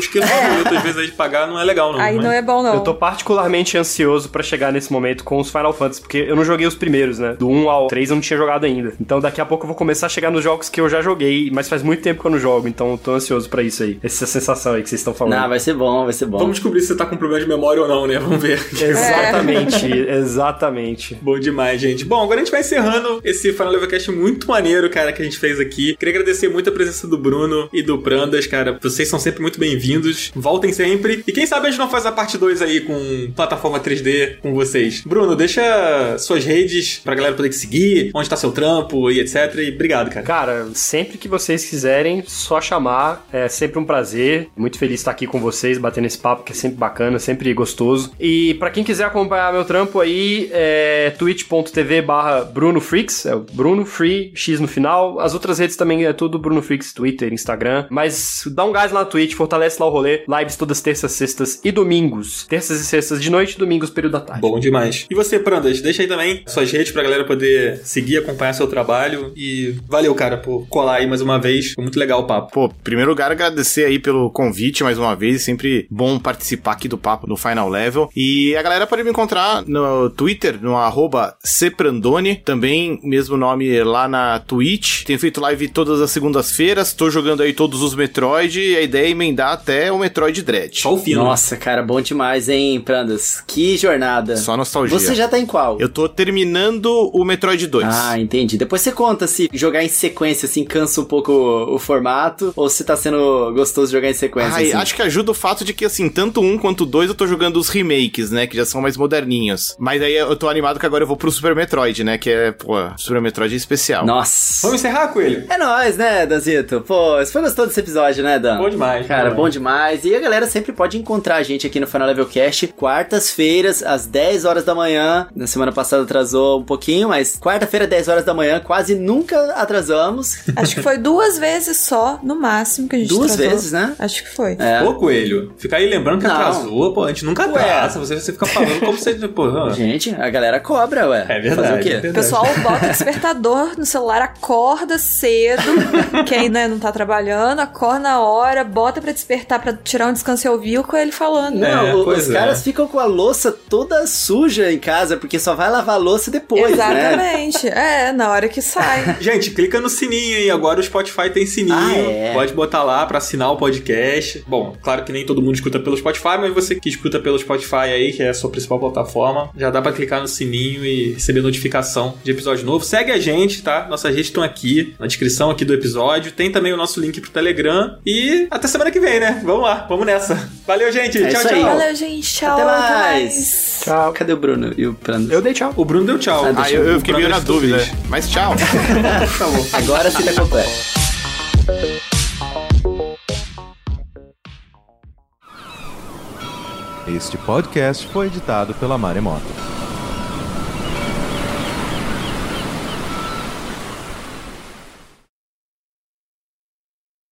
esqueço do boleto às vezes aí de pagar, não é legal, não. Aí mas- não é bom, não. Eu tô particularmente ansioso pra chegar nesse momento com os Final Fantasy, porque eu não joguei os primeiros, né? Do 1 ao 3 eu não tinha jogado ainda. Então daqui a pouco eu vou começar a chegar nos jogos que eu já joguei, mas faz muito tempo que eu não jogo, então eu tô ansioso pra isso aí. Essa sensação aí que vocês estão falando. Não, vai ser bom, vai ser bom. Vamos descobrir se você tá com problema de memória ou não, né? Vamos ver. *laughs* Exatamente, exatamente. Bom demais, gente. Bom, agora a gente vai encerrando esse Final Levelcast muito maneiro, cara, que a gente fez aqui. Queria agradecer muito a presença do Bruno e do Prandas, cara. Vocês são sempre muito bem-vindos. Voltem sempre. E quem sabe a gente não faz a parte 2 aí com plataforma 3D com vocês. Bruno, deixa suas redes pra galera poder te seguir, onde tá seu trampo e etc. E obrigado, cara. Cara, sempre que vocês quiserem, só chamar. É sempre um prazer. Muito feliz de estar aqui com vocês, batendo esse papo, que é sempre bacana, sempre gostoso. E pra quem quiser acompanhar meu trampo aí, é twitch.tv barra Bruno Freaks, é o Bruno Free, X no final. As outras redes também é tudo Bruno Freaks, Twitter, Instagram. Mas dá um gás lá na Twitch, fortalece lá o rolê. Lives todas terças, sextas e domingos. Terças e sextas de noite, domingos, período da tarde. Bom demais. E você, Prandas, deixa aí também suas redes pra galera poder seguir, acompanhar seu trabalho. E valeu, cara, por colar aí mais uma vez. Foi muito legal o papo. Pô, em primeiro lugar, agradecer aí pelo convite mais uma vez. Sempre bom participar aqui do papo no Final Level. E a galera pode me encontrar no Twitter, no arroba Cprandone. Também, mesmo nome lá na Twitch. Tenho feito live todas as segundas-feiras. Tô jogando aí todos os Metroid. E a ideia é emendar até o Metroid Dread. Só o. Nossa, cara, bom demais, hein, Prandas? Que jornada. Só nostalgia. Você já tá em qual? Eu tô terminando o Metroid 2. Ah, entendi. Depois você conta se jogar em sequência, assim, cansa um pouco o, o formato, ou se tá sendo gostoso jogar em sequência, Ai, assim. acho que ajuda o fato de que, assim, tanto um quanto dois eu tô jogando os remakes, né? Que já são mais moderninhos. Mas aí eu tô animado que agora eu vou pro Super Metroid, né? Que é, pô, Super Metroid é especial. Nossa. Vamos encerrar, Coelho? É nóis, né, Danzinho? Danzito. Pô, você foi gostoso desse episódio, né, Dan? Bom demais. Cara, bom bom demais. E a galera sempre pode encontrar a gente aqui no Final Level Cast, quartas-feiras, às 10 horas da manhã. Na semana passada atrasou um pouquinho, mas quarta-feira, 10 horas da manhã, quase nunca atrasamos. Acho que foi duas vezes só, no máximo, que a gente Duas atrasou. vezes, né? Acho que foi. É. Pô, Coelho, fica aí lembrando que Não. atrasou, pô, a gente nunca Ué. atrasa, você, você fica falando como se... Pô. Gente, a galera cobra, ué. É verdade. Fazer o quê? é. O pessoal bota despertador no celular, acorda cedo, quem né, não tá trabalhando, acorda na hora, bota pra despertar pra tirar um descanso e ouvir o Coelho falando. Não, É, o- os é. caras ficam com a louça toda suja em casa, porque só vai lavar a louça depois, né? Exatamente. É, na hora que sai. *laughs* Gente, clica no sininho aí. Agora o Spotify tem sininho. Ah, é. Pode botar lá pra assinar o podcast. Bom, claro que nem todo mundo escuta pelo Spotify, mas você que escuta pelo Spotify aí, que é a sua principal plataforma, já dá pra clicar no sininho e receber notificação de episódio novo. Segue a gente, tá? Nossas redes estão aqui na descrição aqui do episódio. Tem também o nosso link pro Telegram. E até semana que vem, né? Vamos lá, vamos nessa. Valeu, gente. É tchau, tchau. Valeu, gente. Tchau. Até até mais. Tchau. Cadê o Bruno e o Prando? Eu dei tchau. O Bruno deu tchau. Ah, Ah, eu, eu fiquei meio na dúvida. fiz. Mas tchau. *laughs* Tá bom. Agora sim tá completo. Este podcast foi editado pela Maremoto.